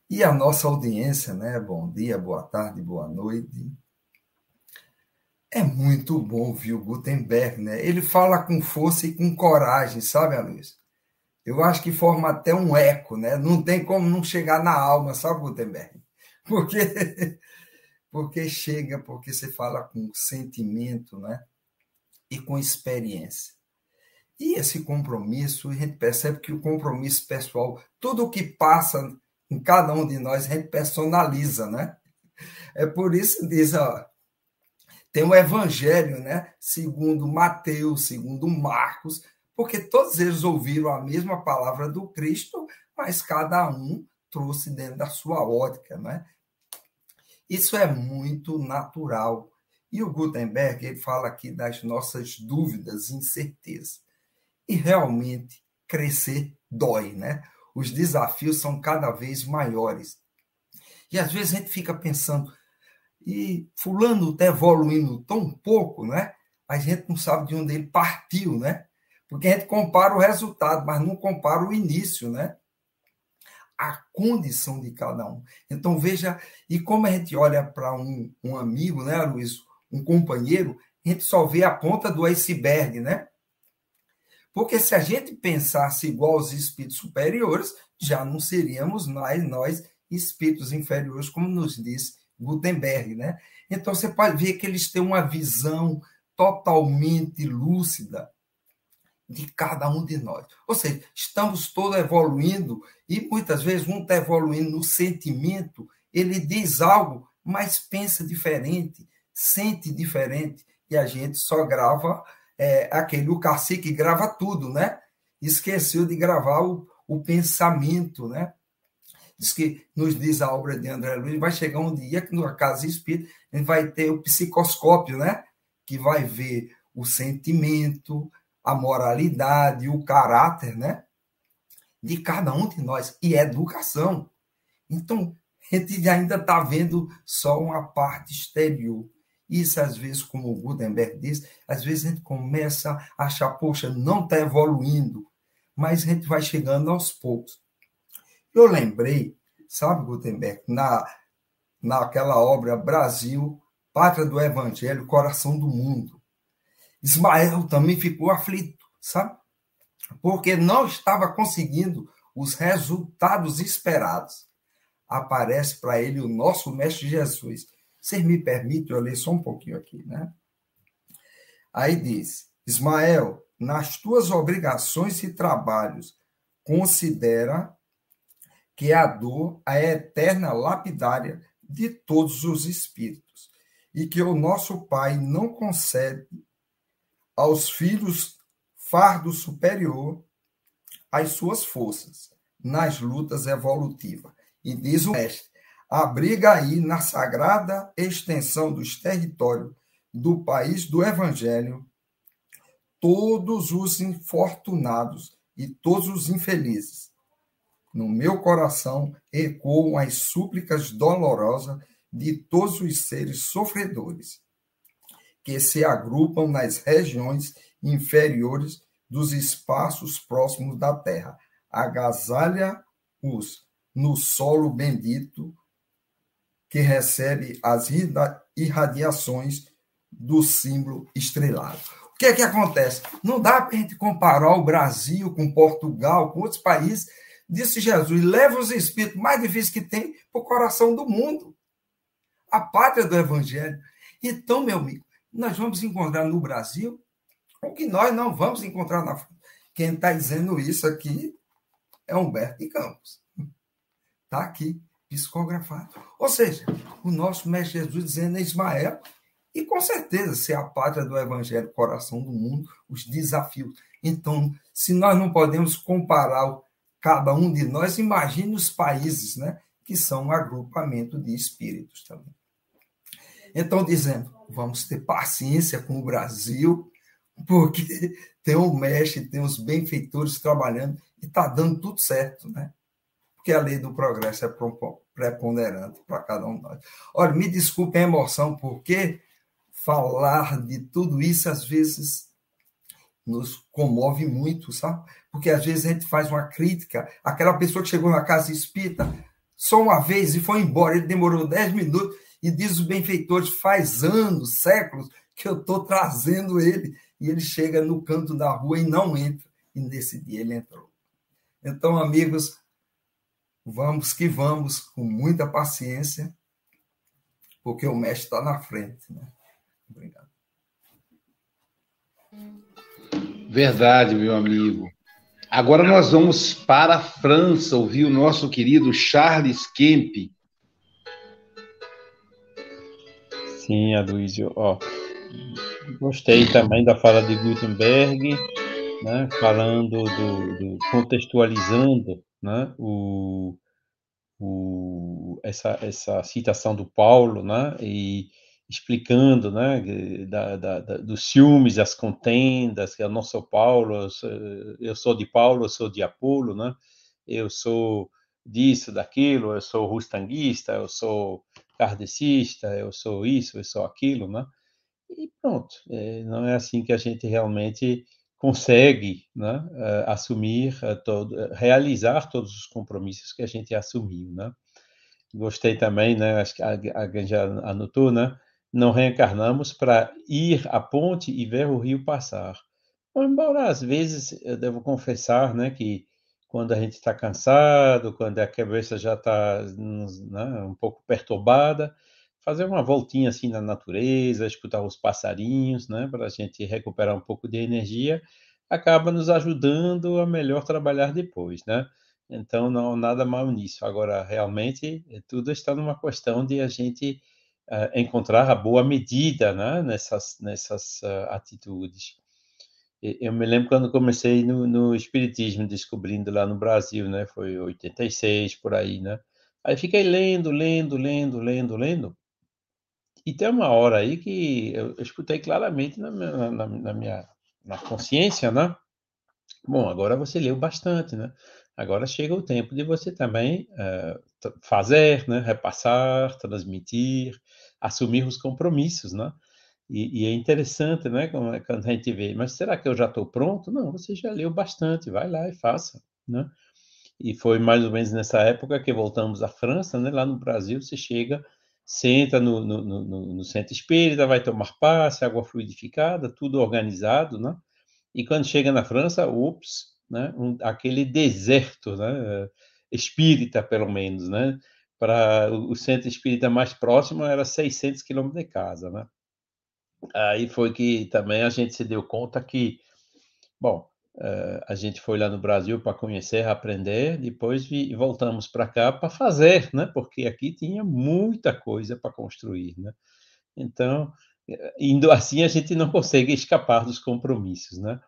E a nossa audiência, né? Bom dia, boa tarde, boa noite. É muito bom ouvir o Gutenberg, né? Ele fala com força e com coragem, sabe, Luiz? Eu acho que forma até um eco, né? Não tem como não chegar na alma, sabe, Gutenberg? Porque, porque chega, porque você fala com sentimento, né? E com experiência. E esse compromisso, a gente percebe que o compromisso pessoal, tudo o que passa em cada um de nós, a gente personaliza, né? É por isso que diz, ó, tem o Evangelho, né? Segundo Mateus, segundo Marcos, porque todos eles ouviram a mesma palavra do Cristo, mas cada um trouxe dentro da sua ótica, né? Isso é muito natural. E o Gutenberg ele fala aqui das nossas dúvidas, incertezas. E realmente crescer dói, né? Os desafios são cada vez maiores. E às vezes a gente fica pensando, e fulano está evoluindo tão pouco, né? A gente não sabe de onde ele partiu, né? Porque a gente compara o resultado, mas não compara o início, né? A condição de cada um. Então veja, e como a gente olha para um, um amigo, né, Luiz, um companheiro, a gente só vê a ponta do iceberg, né? Porque se a gente pensasse igual aos espíritos superiores, já não seríamos nós, nós espíritos inferiores, como nos diz Gutenberg, né? Então você pode ver que eles têm uma visão totalmente lúcida de cada um de nós. Ou seja, estamos todos evoluindo e muitas vezes um está evoluindo no sentimento, ele diz algo mas pensa diferente, sente diferente, e a gente só grava é, aquele, o cacique grava tudo, né? Esqueceu de gravar o, o pensamento, né? Diz que nos diz a obra de André Luiz, vai chegar um dia que na casa espírita a gente vai ter o psicoscópio, né? Que vai ver o sentimento, a moralidade, o caráter, né? De cada um de nós. E educação. Então, a gente ainda está vendo só uma parte exterior. Isso, às vezes, como o Gutenberg diz, às vezes a gente começa a achar, poxa, não está evoluindo, mas a gente vai chegando aos poucos. Eu lembrei, sabe, Gutenberg, na, naquela obra Brasil, Pátria do Evangelho, Coração do Mundo. Ismael também ficou aflito, sabe? Porque não estava conseguindo os resultados esperados. Aparece para ele o nosso Mestre Jesus vocês me permitem eu ler só um pouquinho aqui, né? Aí diz: Ismael, nas tuas obrigações e trabalhos, considera que a dor a eterna lapidária de todos os espíritos, e que o nosso Pai não concede aos filhos fardo superior às suas forças nas lutas evolutivas. E diz o mestre: abriga aí na sagrada extensão dos territórios do país do Evangelho todos os infortunados e todos os infelizes. No meu coração ecoam as súplicas dolorosas de todos os seres sofredores, que se agrupam nas regiões inferiores dos espaços próximos da terra. Agasalha-os no solo bendito que recebe as irradiações do símbolo estrelado. O que é que acontece? Não dá para a gente comparar o Brasil com Portugal, com outros países. Disse Jesus: leva os espíritos mais difíceis que tem para o coração do mundo a pátria do Evangelho. Então, meu amigo, nós vamos encontrar no Brasil o que nós não vamos encontrar na. Quem está dizendo isso aqui é Humberto de Campos. Está aqui psicografado. Ou seja, o nosso Mestre Jesus dizendo em Ismael, e com certeza ser a pátria do Evangelho, coração do mundo, os desafios. Então, se nós não podemos comparar cada um de nós, imagine os países, né, que são um agrupamento de espíritos também. Então, dizendo, vamos ter paciência com o Brasil, porque tem um mestre, tem os benfeitores trabalhando e está dando tudo certo, né? porque a lei do progresso é preponderante para cada um de nós. Olha, me desculpe a emoção, porque falar de tudo isso às vezes nos comove muito, sabe? Porque às vezes a gente faz uma crítica, aquela pessoa que chegou na casa espírita só uma vez e foi embora, ele demorou 10 minutos e diz os benfeitores, faz anos, séculos que eu estou trazendo ele e ele chega no canto da rua e não entra. E nesse dia ele entrou. Então, amigos, Vamos que vamos, com muita paciência, porque o mestre está na frente. Né? Obrigado. Verdade, meu amigo. Agora nós vamos para a França ouvir o nosso querido Charles Kemp. Sim, Aloysio. Ó, gostei também da fala de Gutenberg, né, falando do, do contextualizando né, o, o, essa, essa citação do Paulo, né, e explicando, né, da, da, da, dos ciúmes, das contendas, que eu não sou Paulo, eu sou, eu sou de Paulo, eu sou de Apolo, né, eu sou disso, daquilo, eu sou rustanguista, eu sou kardecista, eu sou isso, eu sou aquilo, né, e pronto, é, não é assim que a gente realmente consegue né, uh, assumir, uh, todo, realizar todos os compromissos que a gente assumiu, né? Gostei também, né, acho que alguém já anotou, né? Não reencarnamos para ir à ponte e ver o rio passar. Embora às vezes eu devo confessar, né, que quando a gente está cansado, quando a cabeça já está né, um pouco perturbada, fazer uma voltinha assim na natureza, escutar os passarinhos, né, para a gente recuperar um pouco de energia, acaba nos ajudando a melhor trabalhar depois, né? Então não nada mal nisso. Agora realmente tudo está numa questão de a gente encontrar a boa medida né, nessas, nessas uh, atitudes. Eu me lembro quando comecei no, no Espiritismo, descobrindo lá no Brasil, né? Foi 86, por aí, né? Aí fiquei lendo, lendo, lendo, lendo, lendo. E tem uma hora aí que eu, eu escutei claramente na minha, na, na minha na consciência, né? Bom, agora você leu bastante, né? Agora chega o tempo de você também uh, fazer, né? Repassar, transmitir, assumir os compromissos, né? E, e, é interessante, né, é, quando a gente vê, mas será que eu já estou pronto? Não, você já leu bastante, vai lá e faça, né? E foi mais ou menos nessa época que voltamos à França, né? Lá no Brasil, você chega, senta no, no, no, no centro espírita, vai tomar passe, água fluidificada, tudo organizado, né? E quando chega na França, ups, né? Um, aquele deserto, né? Espírita, pelo menos, né? Para o centro espírita mais próximo era 600 quilômetros de casa, né? Aí foi que também a gente se deu conta que, bom, uh, a gente foi lá no Brasil para conhecer, aprender, depois vi, voltamos para cá para fazer, né? Porque aqui tinha muita coisa para construir, né? Então, eh, indo assim, a gente não consegue escapar dos compromissos, né?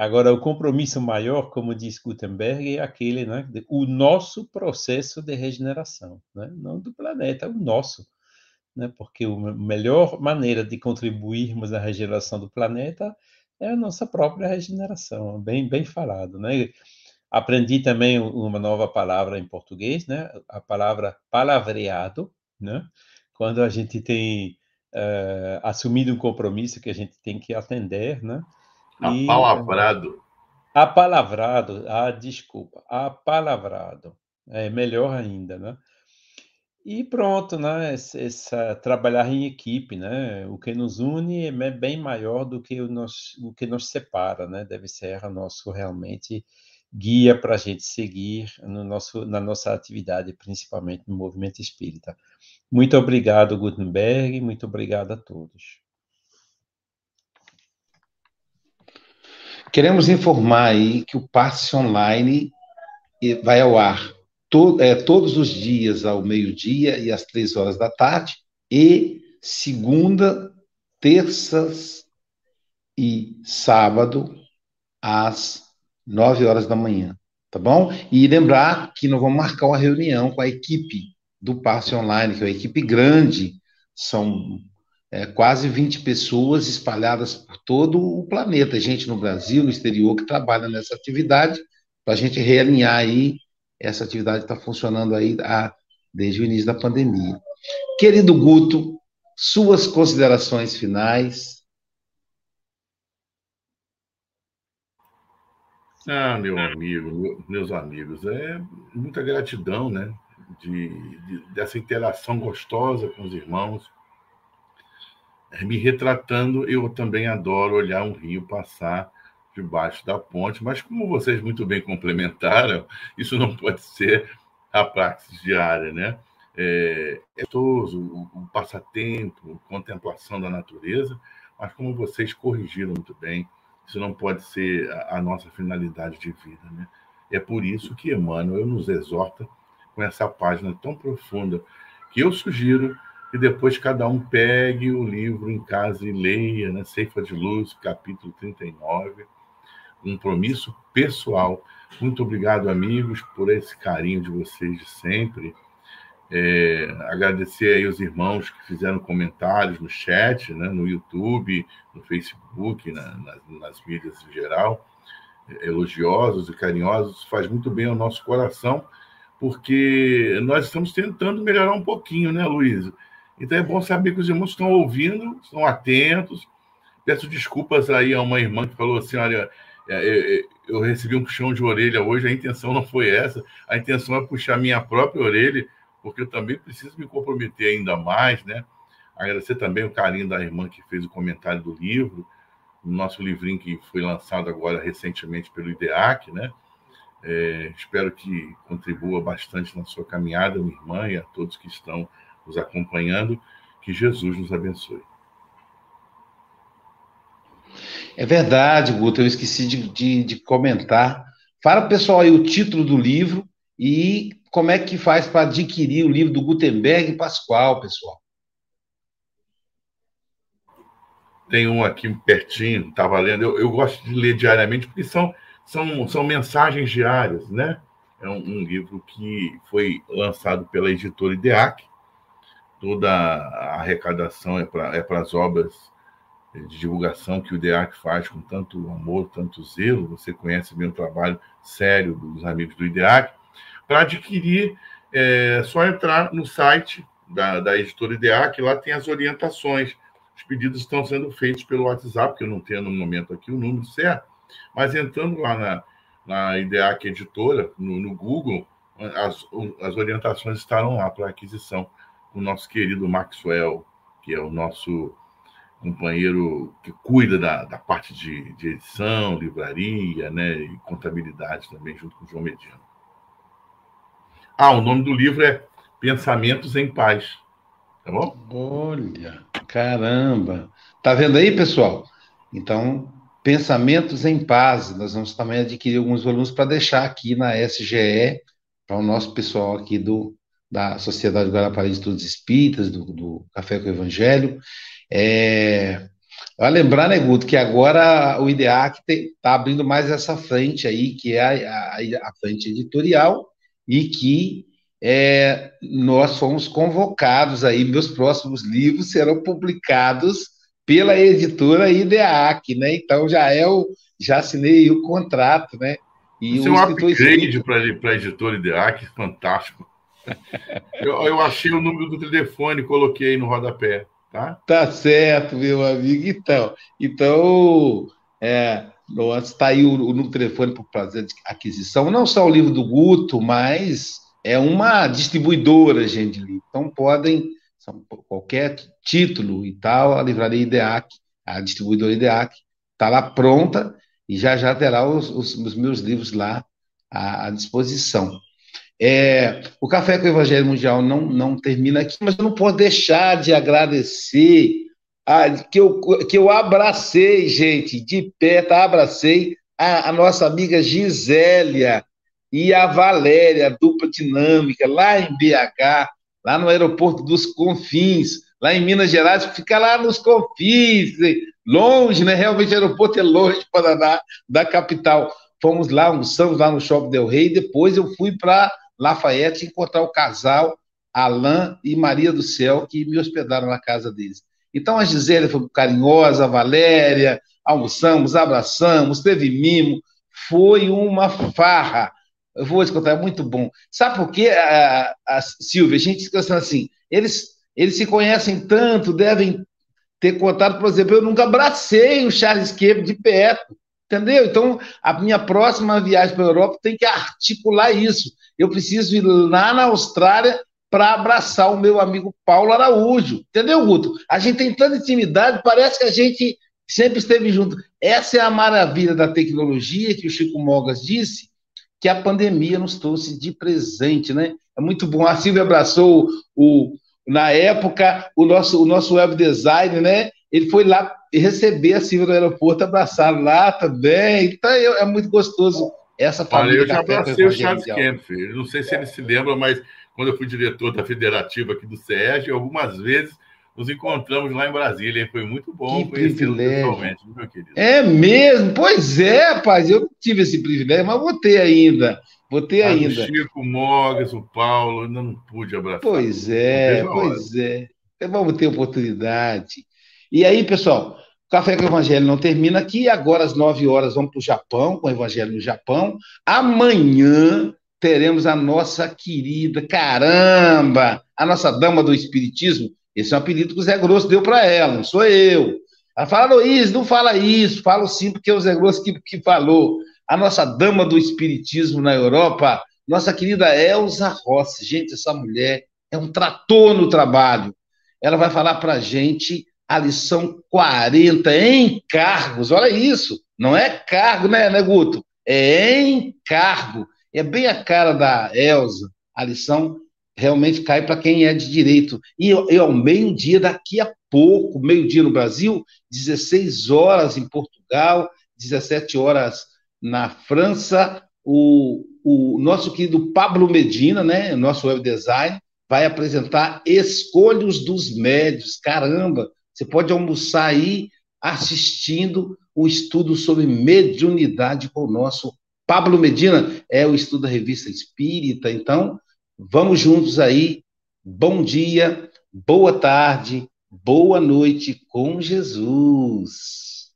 Agora, o compromisso maior, como diz Gutenberg, é aquele, né? O nosso processo de regeneração, né? Não do planeta, o nosso né? porque a melhor maneira de contribuirmos à regeneração do planeta é a nossa própria regeneração, bem, bem falado. Né? Aprendi também uma nova palavra em português, né? a palavra palavreado, né? quando a gente tem uh, assumido um compromisso que a gente tem que atender. Né? E, apalavrado. Apalavrado, ah, desculpa, apalavrado. É melhor ainda, né? E pronto, né? Essa, essa, trabalhar em equipe, né? O que nos une é bem maior do que o, nos, o que nos separa, né? Deve ser a nosso realmente guia para a gente seguir no nosso, na nossa atividade, principalmente no movimento espírita. Muito obrigado, Gutenberg, muito obrigado a todos. Queremos informar aí que o passe online vai ao ar to, é, todos os dias ao meio-dia e às três horas da tarde, e segunda, terças e sábado às nove horas da manhã, tá bom? E lembrar que nós vamos marcar uma reunião com a equipe do Passe Online, que é uma equipe grande, são é, quase 20 pessoas espalhadas por todo o planeta, gente no Brasil, no exterior, que trabalha nessa atividade, para a gente realinhar aí essa atividade está funcionando aí desde o início da pandemia. Querido Guto, suas considerações finais. Ah, meu amigo, meus amigos, é muita gratidão, né? De, de, dessa interação gostosa com os irmãos. Me retratando, eu também adoro olhar um rio passar debaixo da ponte, mas como vocês muito bem complementaram, isso não pode ser a praxis diária, né? É, é gostoso o, passatempo, contemplação da natureza, mas como vocês corrigiram muito bem, isso não pode ser a, a nossa finalidade de vida, né? É por isso que Emmanuel nos exorta com essa página tão profunda, que eu sugiro que depois cada um pegue o livro em casa e leia, né? Ceifa de Luz, capítulo 39, compromisso pessoal. Muito obrigado, amigos, por esse carinho de vocês de sempre. É, agradecer aí os irmãos que fizeram comentários no chat, né, no YouTube, no Facebook, na, nas, nas mídias em geral, elogiosos e carinhosos, faz muito bem ao nosso coração, porque nós estamos tentando melhorar um pouquinho, né, Luiz? Então é bom saber que os irmãos estão ouvindo, estão atentos. Peço desculpas aí a uma irmã que falou assim: olha, é, é, é, eu recebi um puxão de orelha hoje, a intenção não foi essa, a intenção é puxar minha própria orelha, porque eu também preciso me comprometer ainda mais, né? Agradecer também o carinho da irmã que fez o comentário do livro, o nosso livrinho que foi lançado agora recentemente pelo IDEAC, né? É, espero que contribua bastante na sua caminhada, minha irmã, e a todos que estão nos acompanhando. Que Jesus nos abençoe. É verdade, Guto, eu esqueci de, de, de comentar. Fala, pessoal, aí o título do livro e como é que faz para adquirir o livro do Gutenberg Pascoal, pessoal. tem um aqui pertinho, estava lendo. Eu, eu, gosto de ler diariamente, porque são, são, são mensagens diárias, né? É um, um livro que foi lançado pela editora IDEAC. Toda a arrecadação é para é as obras de divulgação que o IDEAC faz com tanto amor, tanto zelo. Você conhece bem o trabalho sério dos amigos do IDEAC. Para adquirir, é só entrar no site da, da editora IDEAC, lá tem as orientações os pedidos estão sendo feitos pelo WhatsApp, que eu não tenho no momento aqui o número certo, mas entrando lá na, na IDEAC Editora, no, no Google, as, as orientações estarão lá para aquisição. O nosso querido Maxwell, que é o nosso companheiro que cuida da, da parte de, de edição, livraria, né, e contabilidade também, junto com o João Mediano. Ah, o nome do livro é Pensamentos em Paz. Tá bom? Olha, caramba. Tá vendo aí, pessoal? Então, Pensamentos em Paz. Nós vamos também adquirir alguns volumes para deixar aqui na SGE, para o nosso pessoal aqui do, da Sociedade Guarapari de Estudos Espíritas, do, do Café com o Evangelho. É, Vai lembrar, né, Guto, que agora o IDEAC está abrindo mais essa frente aí, que é a, a, a frente editorial, e que é, nós fomos convocados aí, meus próximos livros serão publicados pela editora IDEAC, né? Então já é o, já assinei o contrato, né? E Isso é um upgrade para a editora IDEAC, fantástico. eu, eu achei o número do telefone, coloquei no rodapé, tá? Tá certo, meu amigo. Então, então é, está aí o, o número do telefone para fazer aquisição, não só o livro do Guto, mas é uma distribuidora, gente, então podem, qualquer título e tal, a livraria IDEAC, a distribuidora IDEAC, está lá pronta e já já terá os, os, os meus livros lá à, à disposição. É, o Café com o Evangelho Mundial não, não termina aqui, mas eu não posso deixar de agradecer a, que, eu, que eu abracei, gente, de tá? Abracei a, a nossa amiga Gisélia, e a Valéria, a dupla dinâmica, lá em BH, lá no aeroporto dos Confins, lá em Minas Gerais, fica lá nos Confins, longe, né? Realmente o aeroporto é longe para da, da capital. Fomos lá, almoçamos lá no Shopping Del Rey, depois eu fui para Lafayette encontrar o casal Alain e Maria do Céu, que me hospedaram na casa deles. Então a Gisele foi carinhosa, a Valéria, almoçamos, abraçamos, teve mimo, foi uma farra. Eu vou te contar, é muito bom. Sabe por quê, a, a Silvia? A gente fica assim, eles, eles se conhecem tanto, devem ter contado, por exemplo, eu nunca abracei o Charles Quebre de perto, entendeu? Então, a minha próxima viagem para a Europa tem que articular isso. Eu preciso ir lá na Austrália para abraçar o meu amigo Paulo Araújo, entendeu, Guto? A gente tem tanta intimidade, parece que a gente sempre esteve junto. Essa é a maravilha da tecnologia que o Chico Mogas disse, que a pandemia nos trouxe de presente, né? É muito bom. A Silvia abraçou o, na época o nosso, o nosso web design, né? Ele foi lá receber a Silvia no aeroporto, abraçar lá também. Então é, é muito gostoso essa família. Olha, eu já abracei o Charles Kemp. Não sei se ele se lembra, mas quando eu fui diretor da federativa aqui do SESG, algumas vezes nos encontramos lá em Brasília. Foi muito bom que privilégio. meu querido. É mesmo? Pois é, rapaz. Eu não tive esse privilégio, mas vou ter ainda. Vou ter ah, ainda. O Chico, o Mogas, o Paulo, ainda não pude abraçar. Pois é, pois é. Vamos ter oportunidade. E aí, pessoal, o Café com o Evangelho não termina aqui. Agora, às 9 horas, vamos para o Japão, com o Evangelho no Japão. Amanhã teremos a nossa querida, caramba, a nossa dama do Espiritismo, esse é um apelido que o Zé Grosso deu para ela, não sou eu. Ela fala, Luiz, não fala isso, falo sim porque é o Zé Grosso que, que falou. A nossa dama do espiritismo na Europa, nossa querida Elza Rossi. Gente, essa mulher é um trator no trabalho. Ela vai falar para gente a lição 40 em cargos. Olha isso, não é cargo, né, né, Guto? É em cargo. É bem a cara da Elza, a lição realmente cai para quem é de direito. E, e ao meio-dia, daqui a pouco, meio-dia no Brasil, 16 horas em Portugal, 17 horas na França, o, o nosso querido Pablo Medina, né, nosso web design, vai apresentar Escolhos dos Médios. Caramba, você pode almoçar aí assistindo o estudo sobre mediunidade com o nosso Pablo Medina, é o estudo da revista Espírita. Então, vamos juntos aí. Bom dia, boa tarde, boa noite com Jesus.